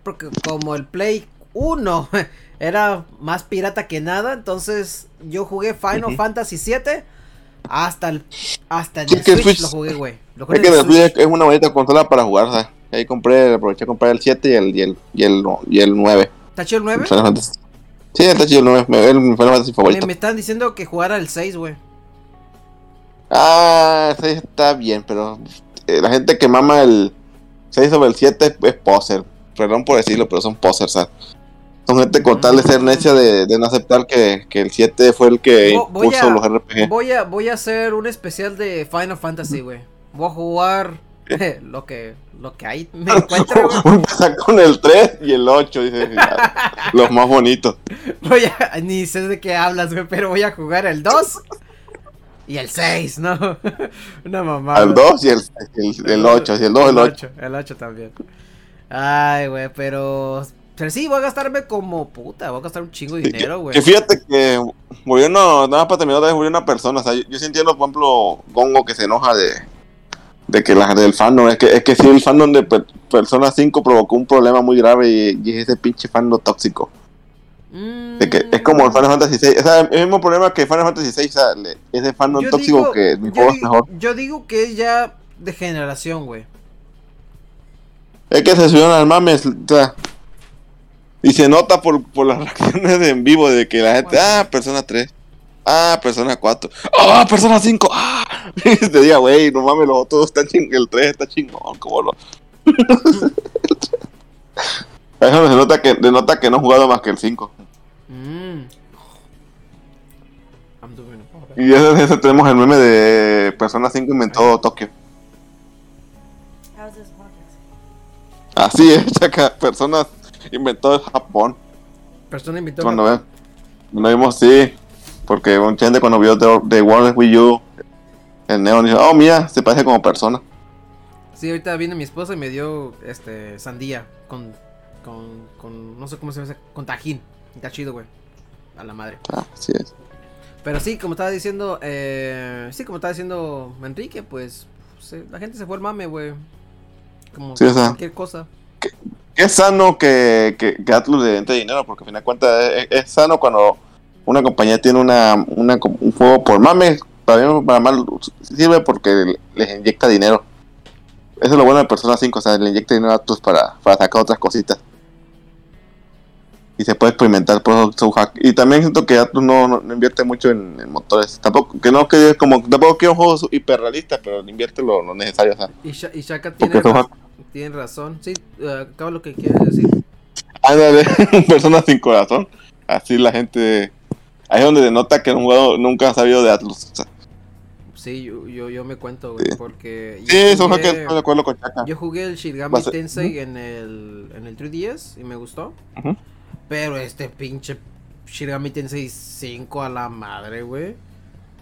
Porque como el Play 1 era más pirata que nada. Entonces yo jugué Final Ujú. Fantasy 7 hasta el. Hasta Sí, el el Switch, Switch- lo jugué, güey. Lo jugué Es que el el Switch es una bonita consola para jugar. sea, Ahí compré, aproveché a comprar el 7 y el, y el, y el, y el 9. ¿Está chido el 9? Final Fantasy. Sí, está chido el 9. me- mi Final Fantasy Me, favorito. me están diciendo que jugara el 6, güey. Ah, sí, está bien, pero eh, la gente que mama el 6 sobre el 7 es, poser. Perdón por decirlo, pero son posers. sea, Son gente con tal de ser necia de, de no aceptar que, que el 7 fue el que voy impuso a- los RPG. Voy a, voy a hacer un especial de Final Fantasy, güey. Voy a jugar lo que, lo que hay me encuentro, con el 3 y el 8, dice, ya, los más bonitos. Voy a, ni sé de qué hablas, güey, pero voy a jugar el 2 y el 6, ¿no? Una mamada. El 2 y el, el, el 8, y el 2 y el 8. 8. El 8 también. Ay, güey, pero... Pero sí, voy a gastarme como puta, voy a gastar un chingo de dinero, güey. Que fíjate que murió una, nada más para terminar otra vez murió una persona. O sea, yo, yo sí entiendo, por ejemplo, Gongo que se enoja de, de que la del fandom. Es que, es que sí, el fandom de Per- Persona 5 provocó un problema muy grave y, y es ese pinche fandom tóxico. De que es como el Final Fantasy 6. O sea, el mismo problema que Final Fantasy 6. O sea, le- ese fandom Yo tóxico digo- que mi juego es mejor. Yo digo que es ya de generación, güey. Es que se subieron al mames. O sea, y se nota por, por las reacciones de en vivo de que la gente, Bueno. ah, persona 3. Ah, persona 4. Ah, persona 5. Ah. Y te diga, güey, no mames, los otros están ching el 3 está chingón, como lo. Eso se nota que, denota que no he jugado más que el 5. Mm. Y ese, ese tenemos el meme de Persona 5 inventó Tokio. Así es, chaca. Persona inventó Japón. Persona invitó Cuando ven, cuando vimos, sí, porque un gente cuando vio The, The World Wii U, el Neon dijo, oh, mira, se parece como persona. Sí, ahorita viene mi esposa y me dio este sandía con con con no sé cómo se llama, con tajín. Está chido, güey. A la madre. Ah, así es. Pero sí, como estaba diciendo, eh, sí, como estaba diciendo Enrique, pues se- la gente se fue al mame, güey. Como Sí, o sea. cualquier cosa. Es sano que, que, que Atlus le entre dinero, porque al final de cuentas es, es sano cuando una compañía tiene una, una, un juego por mame, para o para mal, sirve porque les inyecta dinero. Eso es lo bueno de Persona 5, o sea, le inyecta dinero a Atlus para, para sacar otras cositas. Y se puede experimentar por su hack. Y también siento que Atlus no, no, no invierte mucho en, en motores. Tampoco, que no que como tampoco quiero juegos hiperrealistas, pero invierte lo, lo necesario, o sea. Y, y Shaka tiene, tiene razón. Sí, acaba lo que quieres decir. Ándale, persona sin corazón. Así la gente. Ahí es donde denota que un nunca ha sabido de Atlus. O sea, Sí, yo, yo, yo me cuento, güey, Sí. porque... sí, eso jugué- que estoy de acuerdo con Chaka. Yo jugué el Shigami Tensei en el en el 3DS y me gustó. Ujú. Pero este pinche Shigami Tensei 5 a la madre, güey.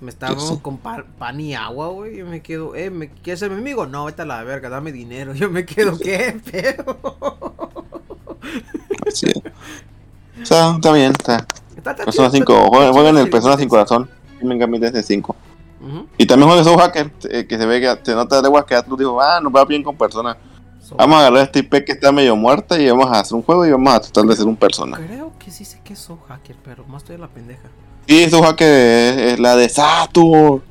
Me estaba Sí, con pa- pan y agua, güey. Yo me quedo, eh, ¿me quieres ser mi amigo? No, vete a la verga, dame dinero. Yo me quedo, ¿qué pedo? Sí. O sea, está bien. Está. Está- está Persona chido, 5. está- Jueguen, el Persona sin Tensei. corazón. Encanta desde 5. Ujú. Y también jueguen Soul Hacker. eh, que se ve que se nota de leguas que Atlus dijo: Ah, nos va bien con Persona. Vamos a agarrar este IP que está medio muerta y vamos a hacer un juego y vamos a tratar de ser un Persona. Creo que sí sé que es Soul Hacker, pero más estoy a la pendeja. Y Soul Hacker es, es la de Saturn.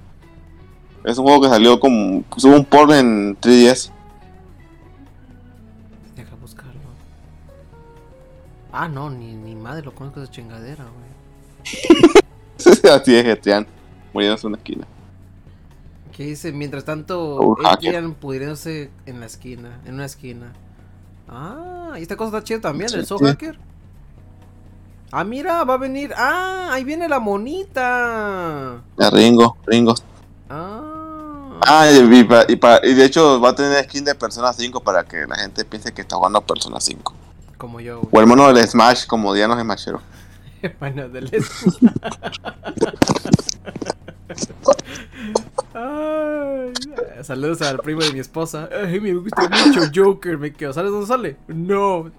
Es un juego que salió como. Subo un port en 3DS. Deja buscarlo. Ah, no, ni, ni madre lo conozco esa chingadera, güey. Así es, Getrian. Muriéndose en una esquina. Que dice, mientras tanto, Soul Hacker. Adrian pudriéndose en la esquina, en una esquina. Ah, Ah, y esta cosa está chida también, el Soul sí. Hacker. Ah, mira, va a venir. Ah, ahí viene la monita. Ya, Ringo, Ringo. Ah. Ah, y, y y de hecho va a tener skin de Persona 5 para que la gente piense que está jugando a Persona 5. Como yo, O güey. el mono del Smash, como Dianos Smashero. bueno, del Ay, saludos al primo de mi esposa. Ay, me gusta mucho Joker, me quedo. ¿Sabes dónde sale? No.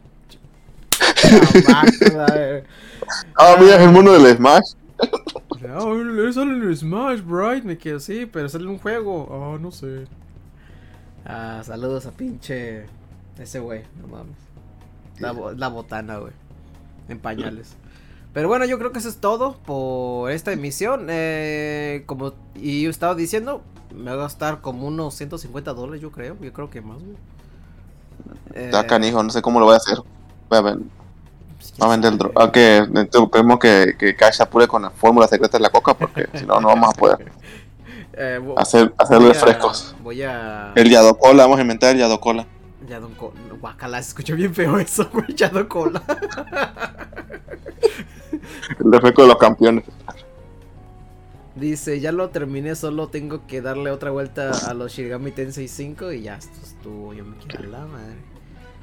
Ah, mira, es el mono del Smash. No, sale en el Smash, Bright, me quedo, sí, pero sale en un juego. Ah, no sé. Ah, saludos a pinche ese güey, no mames. La, la botana, güey. En pañales. Pero bueno, yo creo que eso es todo por esta emisión. Eh, como y yo estaba diciendo, me va a gastar como unos 150 dólares, yo creo. Yo creo que más, güey. Está Eh, canijo, no sé cómo lo voy a hacer. Voy a, ver, pues, quién vender el sabe. dro- Ah, que tenemos que, que Cash apure con la fórmula secreta de la coca porque si no, no vamos a poder Eh, hacer, hacer refrescos. Voy a. El Yadocola, vamos a inventar el Yadocola. Ya Don Cola. Guacala, se escuchó bien feo eso, güey. Cola. El de los campeones. Dice, ya lo terminé, solo tengo que darle otra vuelta a los Shirigami Tensei 5 y ya, esto estuvo. Yo me quiero la madre.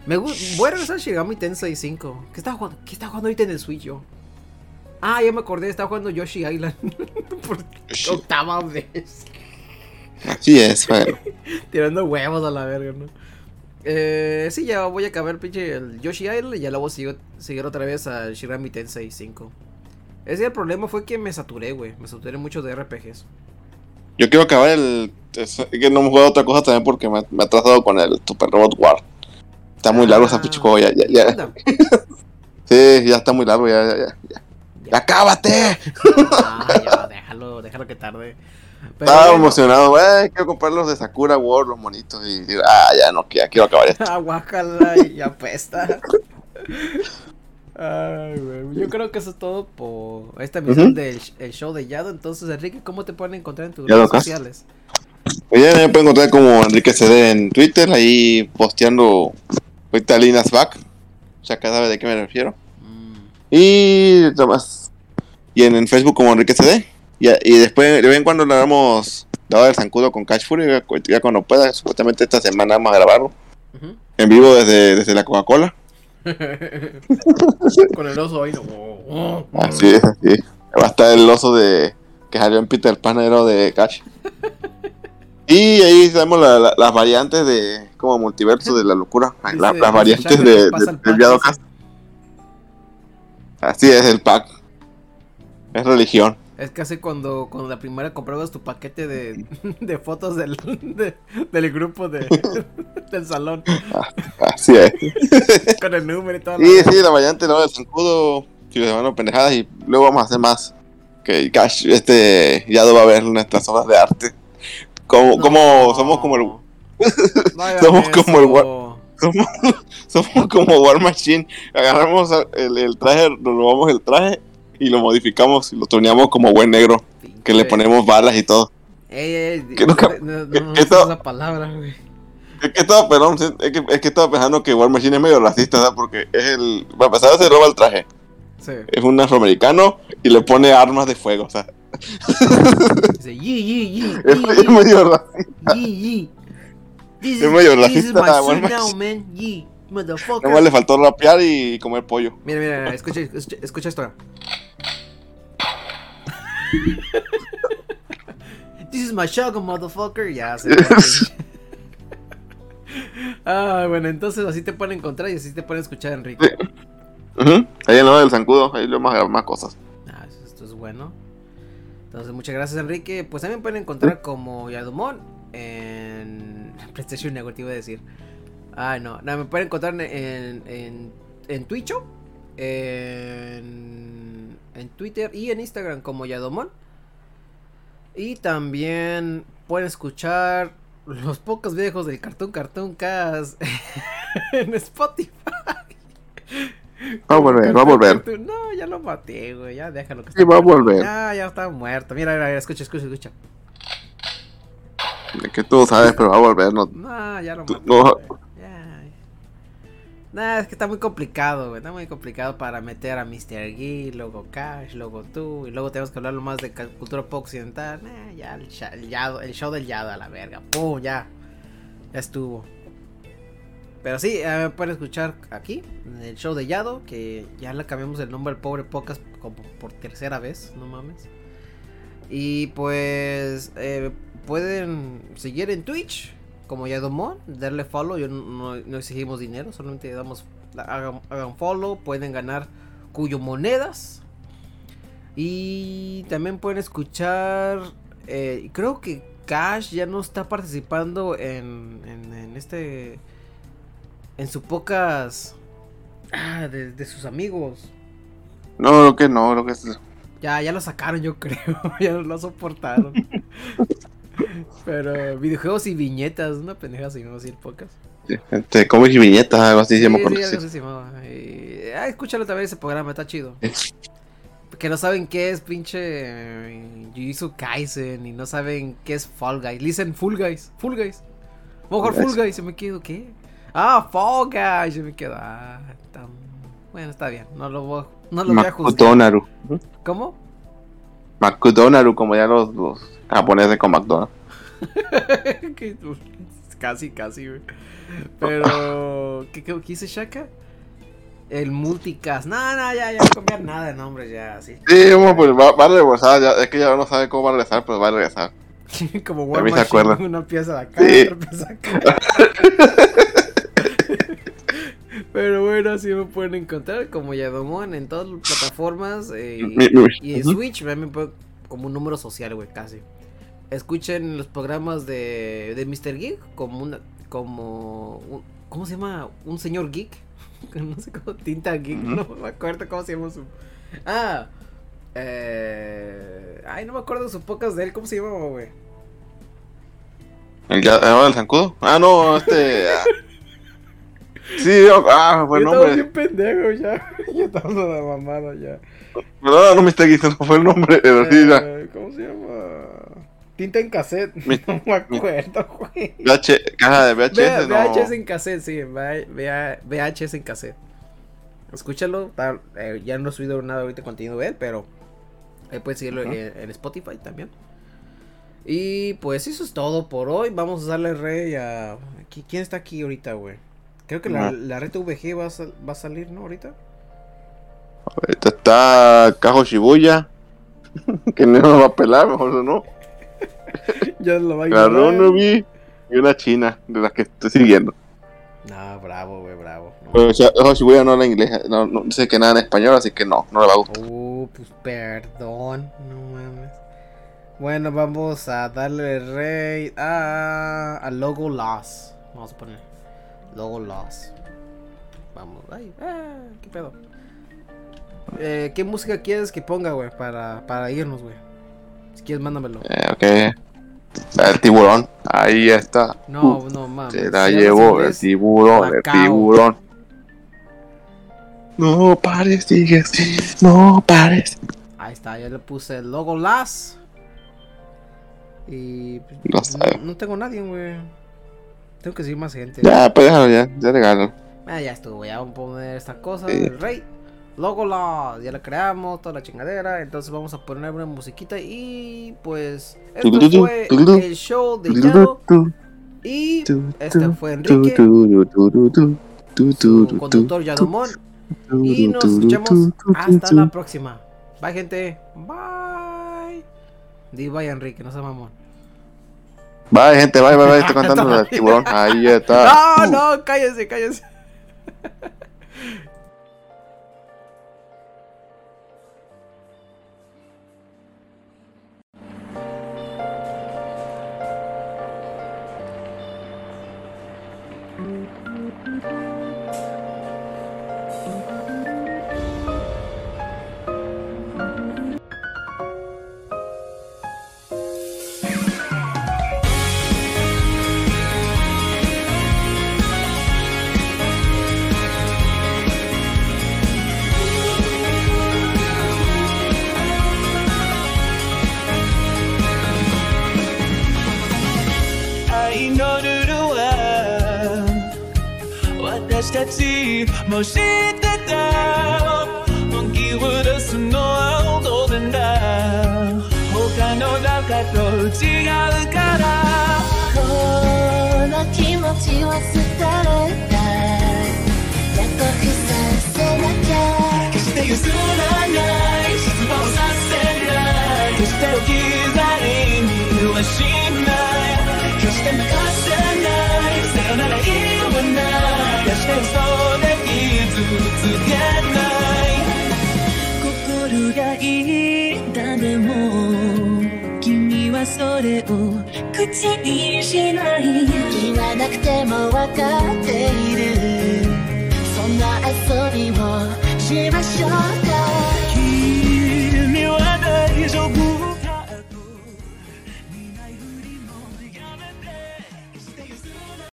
Me voy a regresar a Shirigami Tensei 5. ¿Qué está jugando? ¿Qué está jugando ahorita en el Switch yo? Ah, ya me acordé, estaba jugando Yoshi Island. Por Yoshi. octava vez. Así es, bueno. Tirando huevos a la verga, ¿no? Eh, sí, ya voy a acabar pinche el Yoshi Island y ya luego sigo, seguir otra vez al Shirami Tensei 5. Ese el problema fue que me saturé, güey. Me saturé mucho de RPGs. Yo quiero acabar el. Es que no hemos jugado otra cosa también porque me, me he atrasado con el Super Robot War. Está muy largo ese Ah. pinche juego, ya, ya, ya. Sí, ya está muy largo, ya, ya, ya. ya. Ya. ¡Ya ¡Acábate! Ah, ya, déjalo, déjalo que tarde. Pero Estaba bueno. emocionado, güey. Quiero comprar los de Sakura World, los monitos. Y digo, ah, ya no, ya quiero acabar esto. Ah, guácala y apesta. Ay, güey. Yo creo que eso es todo por esta emisión del sh- el show de Yado. Entonces, Enrique, ¿cómo te pueden encontrar en tus Yado redes Cast. sociales? Oye, me pueden encontrar como Enrique CD en Twitter, ahí posteando ahorita Linas Back. Sea, cada sabe de qué me refiero. Mm, Y nada más. Y en, en Facebook como Enrique CD. Y, y después, de vez en cuando le damos dado el zancudo con Cash Fury, ya, cu- ya cuando pueda. Supuestamente esta semana vamos a grabarlo. En vivo desde, desde la Coca-Cola. Con el oso ahí. no. Así es, así. Va a estar el oso de que salió en Peter Pan, era de Cash. Y ahí la- la- las variantes de como multiverso de la locura. La- las variantes de, de- del. Cast. Así es el pack. Es religión. Es casi cuando, cuando la primera comprabas tu paquete de, de fotos del, de- del grupo de, del salón. Así es. Con el número y todo. la Y verga. sí, la variante ¿no? del zancudo, si se van pendejadas y luego vamos a hacer más. Que Cash, este, Yado va a ver nuestras obras de arte. Como, No. como, somos como el, No somos como el eso. somos, somos como War Machine. Agarramos el, el traje, nos robamos el traje y lo modificamos y lo torneamos como buen negro. Que le ponemos balas y todo. Ey, ey, Que nunca- no, no, que- no que esa palabra, güey. Es que estaba, perdón, es que, es que estaba pensando que War Machine es medio racista, ¿sabes? Porque es el. Para empezar, se roba el traje. Sí. Es un afroamericano y le pone armas de fuego, o sea. Dice, yi, yi, yi, Es, medio racista. This Es medio racista, now, man. Yi, motherfucker. Nomás le faltó rapear y comer pollo. Mira, mira, escucha, escucha, escucha esto. This is my shotgun, motherfucker. Ya se Ah, bueno, entonces así te pueden encontrar y así te pueden escuchar, Enrique. Ahí en lo del zancudo, ahí le vamos a grabar más cosas. Ah, esto es bueno. Entonces, muchas gracias, Enrique. Pues también pueden encontrar como Yadomon en PlayStation Network, te iba a decir. Ah, no, no, me pueden encontrar en, en, en Twitch, en, en Twitter y en Instagram como Yadomon. Y también pueden escuchar los pocos viejos del Cartoon Cartoon Cast en Spotify. Va a volver, va a volver. No, ya lo maté, güey. Ya déjalo que Sí, va a volver. Ya, ya está muerto. Mira, mira, mira, escucha, escucha, escucha. De que tú sabes, pero va a volver. No, No, ya lo maté. no. Nah, es que está muy complicado, güey. Está muy complicado para meter a Mr. Gee, luego Cash, luego tú. Y luego tenemos que hablar más de cultura pop occidental. Nah, ya, el, show del Yado a la verga. ¡Pum! Ya. Ya estuvo. Pero sí, eh, pueden escuchar aquí, el show de Yado. Que ya le cambiamos el nombre al pobre podcast como por tercera vez. No mames. Y pues eh, pueden seguir en Twitch como Yadomon, darle follow. Yo no, no- no exigimos dinero, solamente damos hagan, hagan follow, pueden ganar cuyo monedas. Y también pueden escuchar. eh, creo que Cash ya no está participando en, en, en este. En su pocas. Ah, de, de sus amigos. No, creo que no, creo que es. Ya, ya lo sacaron, yo creo. ya no lo soportaron. Pero videojuegos y viñetas, una pendeja así, ¿no? Así el podcast. Este, cómics y viñetas, algo así, Sí, sí, algo así. Y- Ah, escúchalo también ese programa, está chido. Que no saben qué es pinche eh, Jujutsu Kaisen y no saben qué es Fall Guys. Listen, Full Guys, Full Guys. Jugar Full Guys, se me quedo, ¿qué? Ah, Fall Guys, se me quedo. Ah, tan- bueno, está bien, no lo voy, no lo voy a juzgar. ¿Cómo? McDonald's, como ya los, los japoneses con McDonald's. Que- casi, casi, güey. Pero, ¿qué, qué, qué dice Shaka? El multicast. No, no, ya, ya no cambiar nada de nombre, ya, así. Sí, bueno, pues va, va a regresar, ya, es que ya no sabe cómo va a regresar, pero va a regresar. Como War Machine, una pieza de acá, Sí. otra pieza de acá. Pero bueno, así me pueden encontrar como Yadomon en todas las plataformas. eh, y- en. Switch me pueden- como un número social, güey, casi. Escuchen los programas de, de Mr. Geek como una. como. un- ¿Cómo se llama? Un señor geek. No sé cómo. Tinta geek. No me acuerdo cómo se llama su. Ah. Eh, ay, no me acuerdo de su podcast de él. ¿Cómo se llamaba, güey? ¿El, ahora el zancudo? Ah, no, este. Sí, ah, Yo estaba nombre. bien pendejo ya. Yo estaba de mamada ya. No, no me está diciendo, fue el nombre, ya. Eh, ¿Cómo se llama? Tinta en cassette. Mi- No me acuerdo, güey. VH, caja de VHS, V- no. VHS en cassette, sí. V- V- VHS en cassette. Escúchalo. eh, ya no he subido nada ahorita contenido de él, pero ahí puedes seguirlo en, en Spotify también. Y pues eso es todo por hoy. Vamos a darle rey a. ¿qui- ¿Quién está aquí ahorita, güey? Creo que la, la red VG va a, va a salir, ¿no? Ahorita. Ahorita está Cajo Shibuya, que no nos va a pelar, mejor no. ya lo va a La. Runobi y una china, de las que estoy siguiendo. No, bravo, güey, bravo. No. Pero o sea, Cajo Shibuya no habla inglés, no, no sé que nada en español, así que no, no le va a gustar. Uh, pues perdón, no mames. Bueno, vamos a darle rey a, a Logo Loss. Vamos a poner Logo Loss. Vamos, ay, ah, qué pedo. Eh, ¿Qué música quieres que ponga, güey? Para, para irnos, güey. Si quieres, mándamelo. Eh, ok. El tiburón, ahí está. No, no mames. Se la llevó el tiburón, el tiburón. No pares, sigue así, no pares. Ahí está, ya le puse el Logo Loss. Y. pues, No sabe. no, no tengo nadie, güey. Tengo que seguir más gente. Ya, pues déjalo ya, ya regalo. Ah, ya estuvo, ya vamos a poner esta cosa, Sí. el rey. Logo la, ya la creamos, toda la chingadera. Entonces vamos a poner una musiquita y pues esto fue el show de Yado. Y este fue Enrique, su conductor Yadomón. Y nos escuchamos hasta la próxima. Bye, gente. Bye. Di bye, Enrique, no se mamón. Bye, gente, bye, bye, bye. Estoy contando el tiburón. Ahí está. No, no, cállense, cállense. ちも知ってた本気を出すのは当然だ他の誰かと違うからこの気持ちを捨てれた約束させなきゃ決して譲らないを口にしない。言わなくてもわかっている。そんな遊びをしましょう。か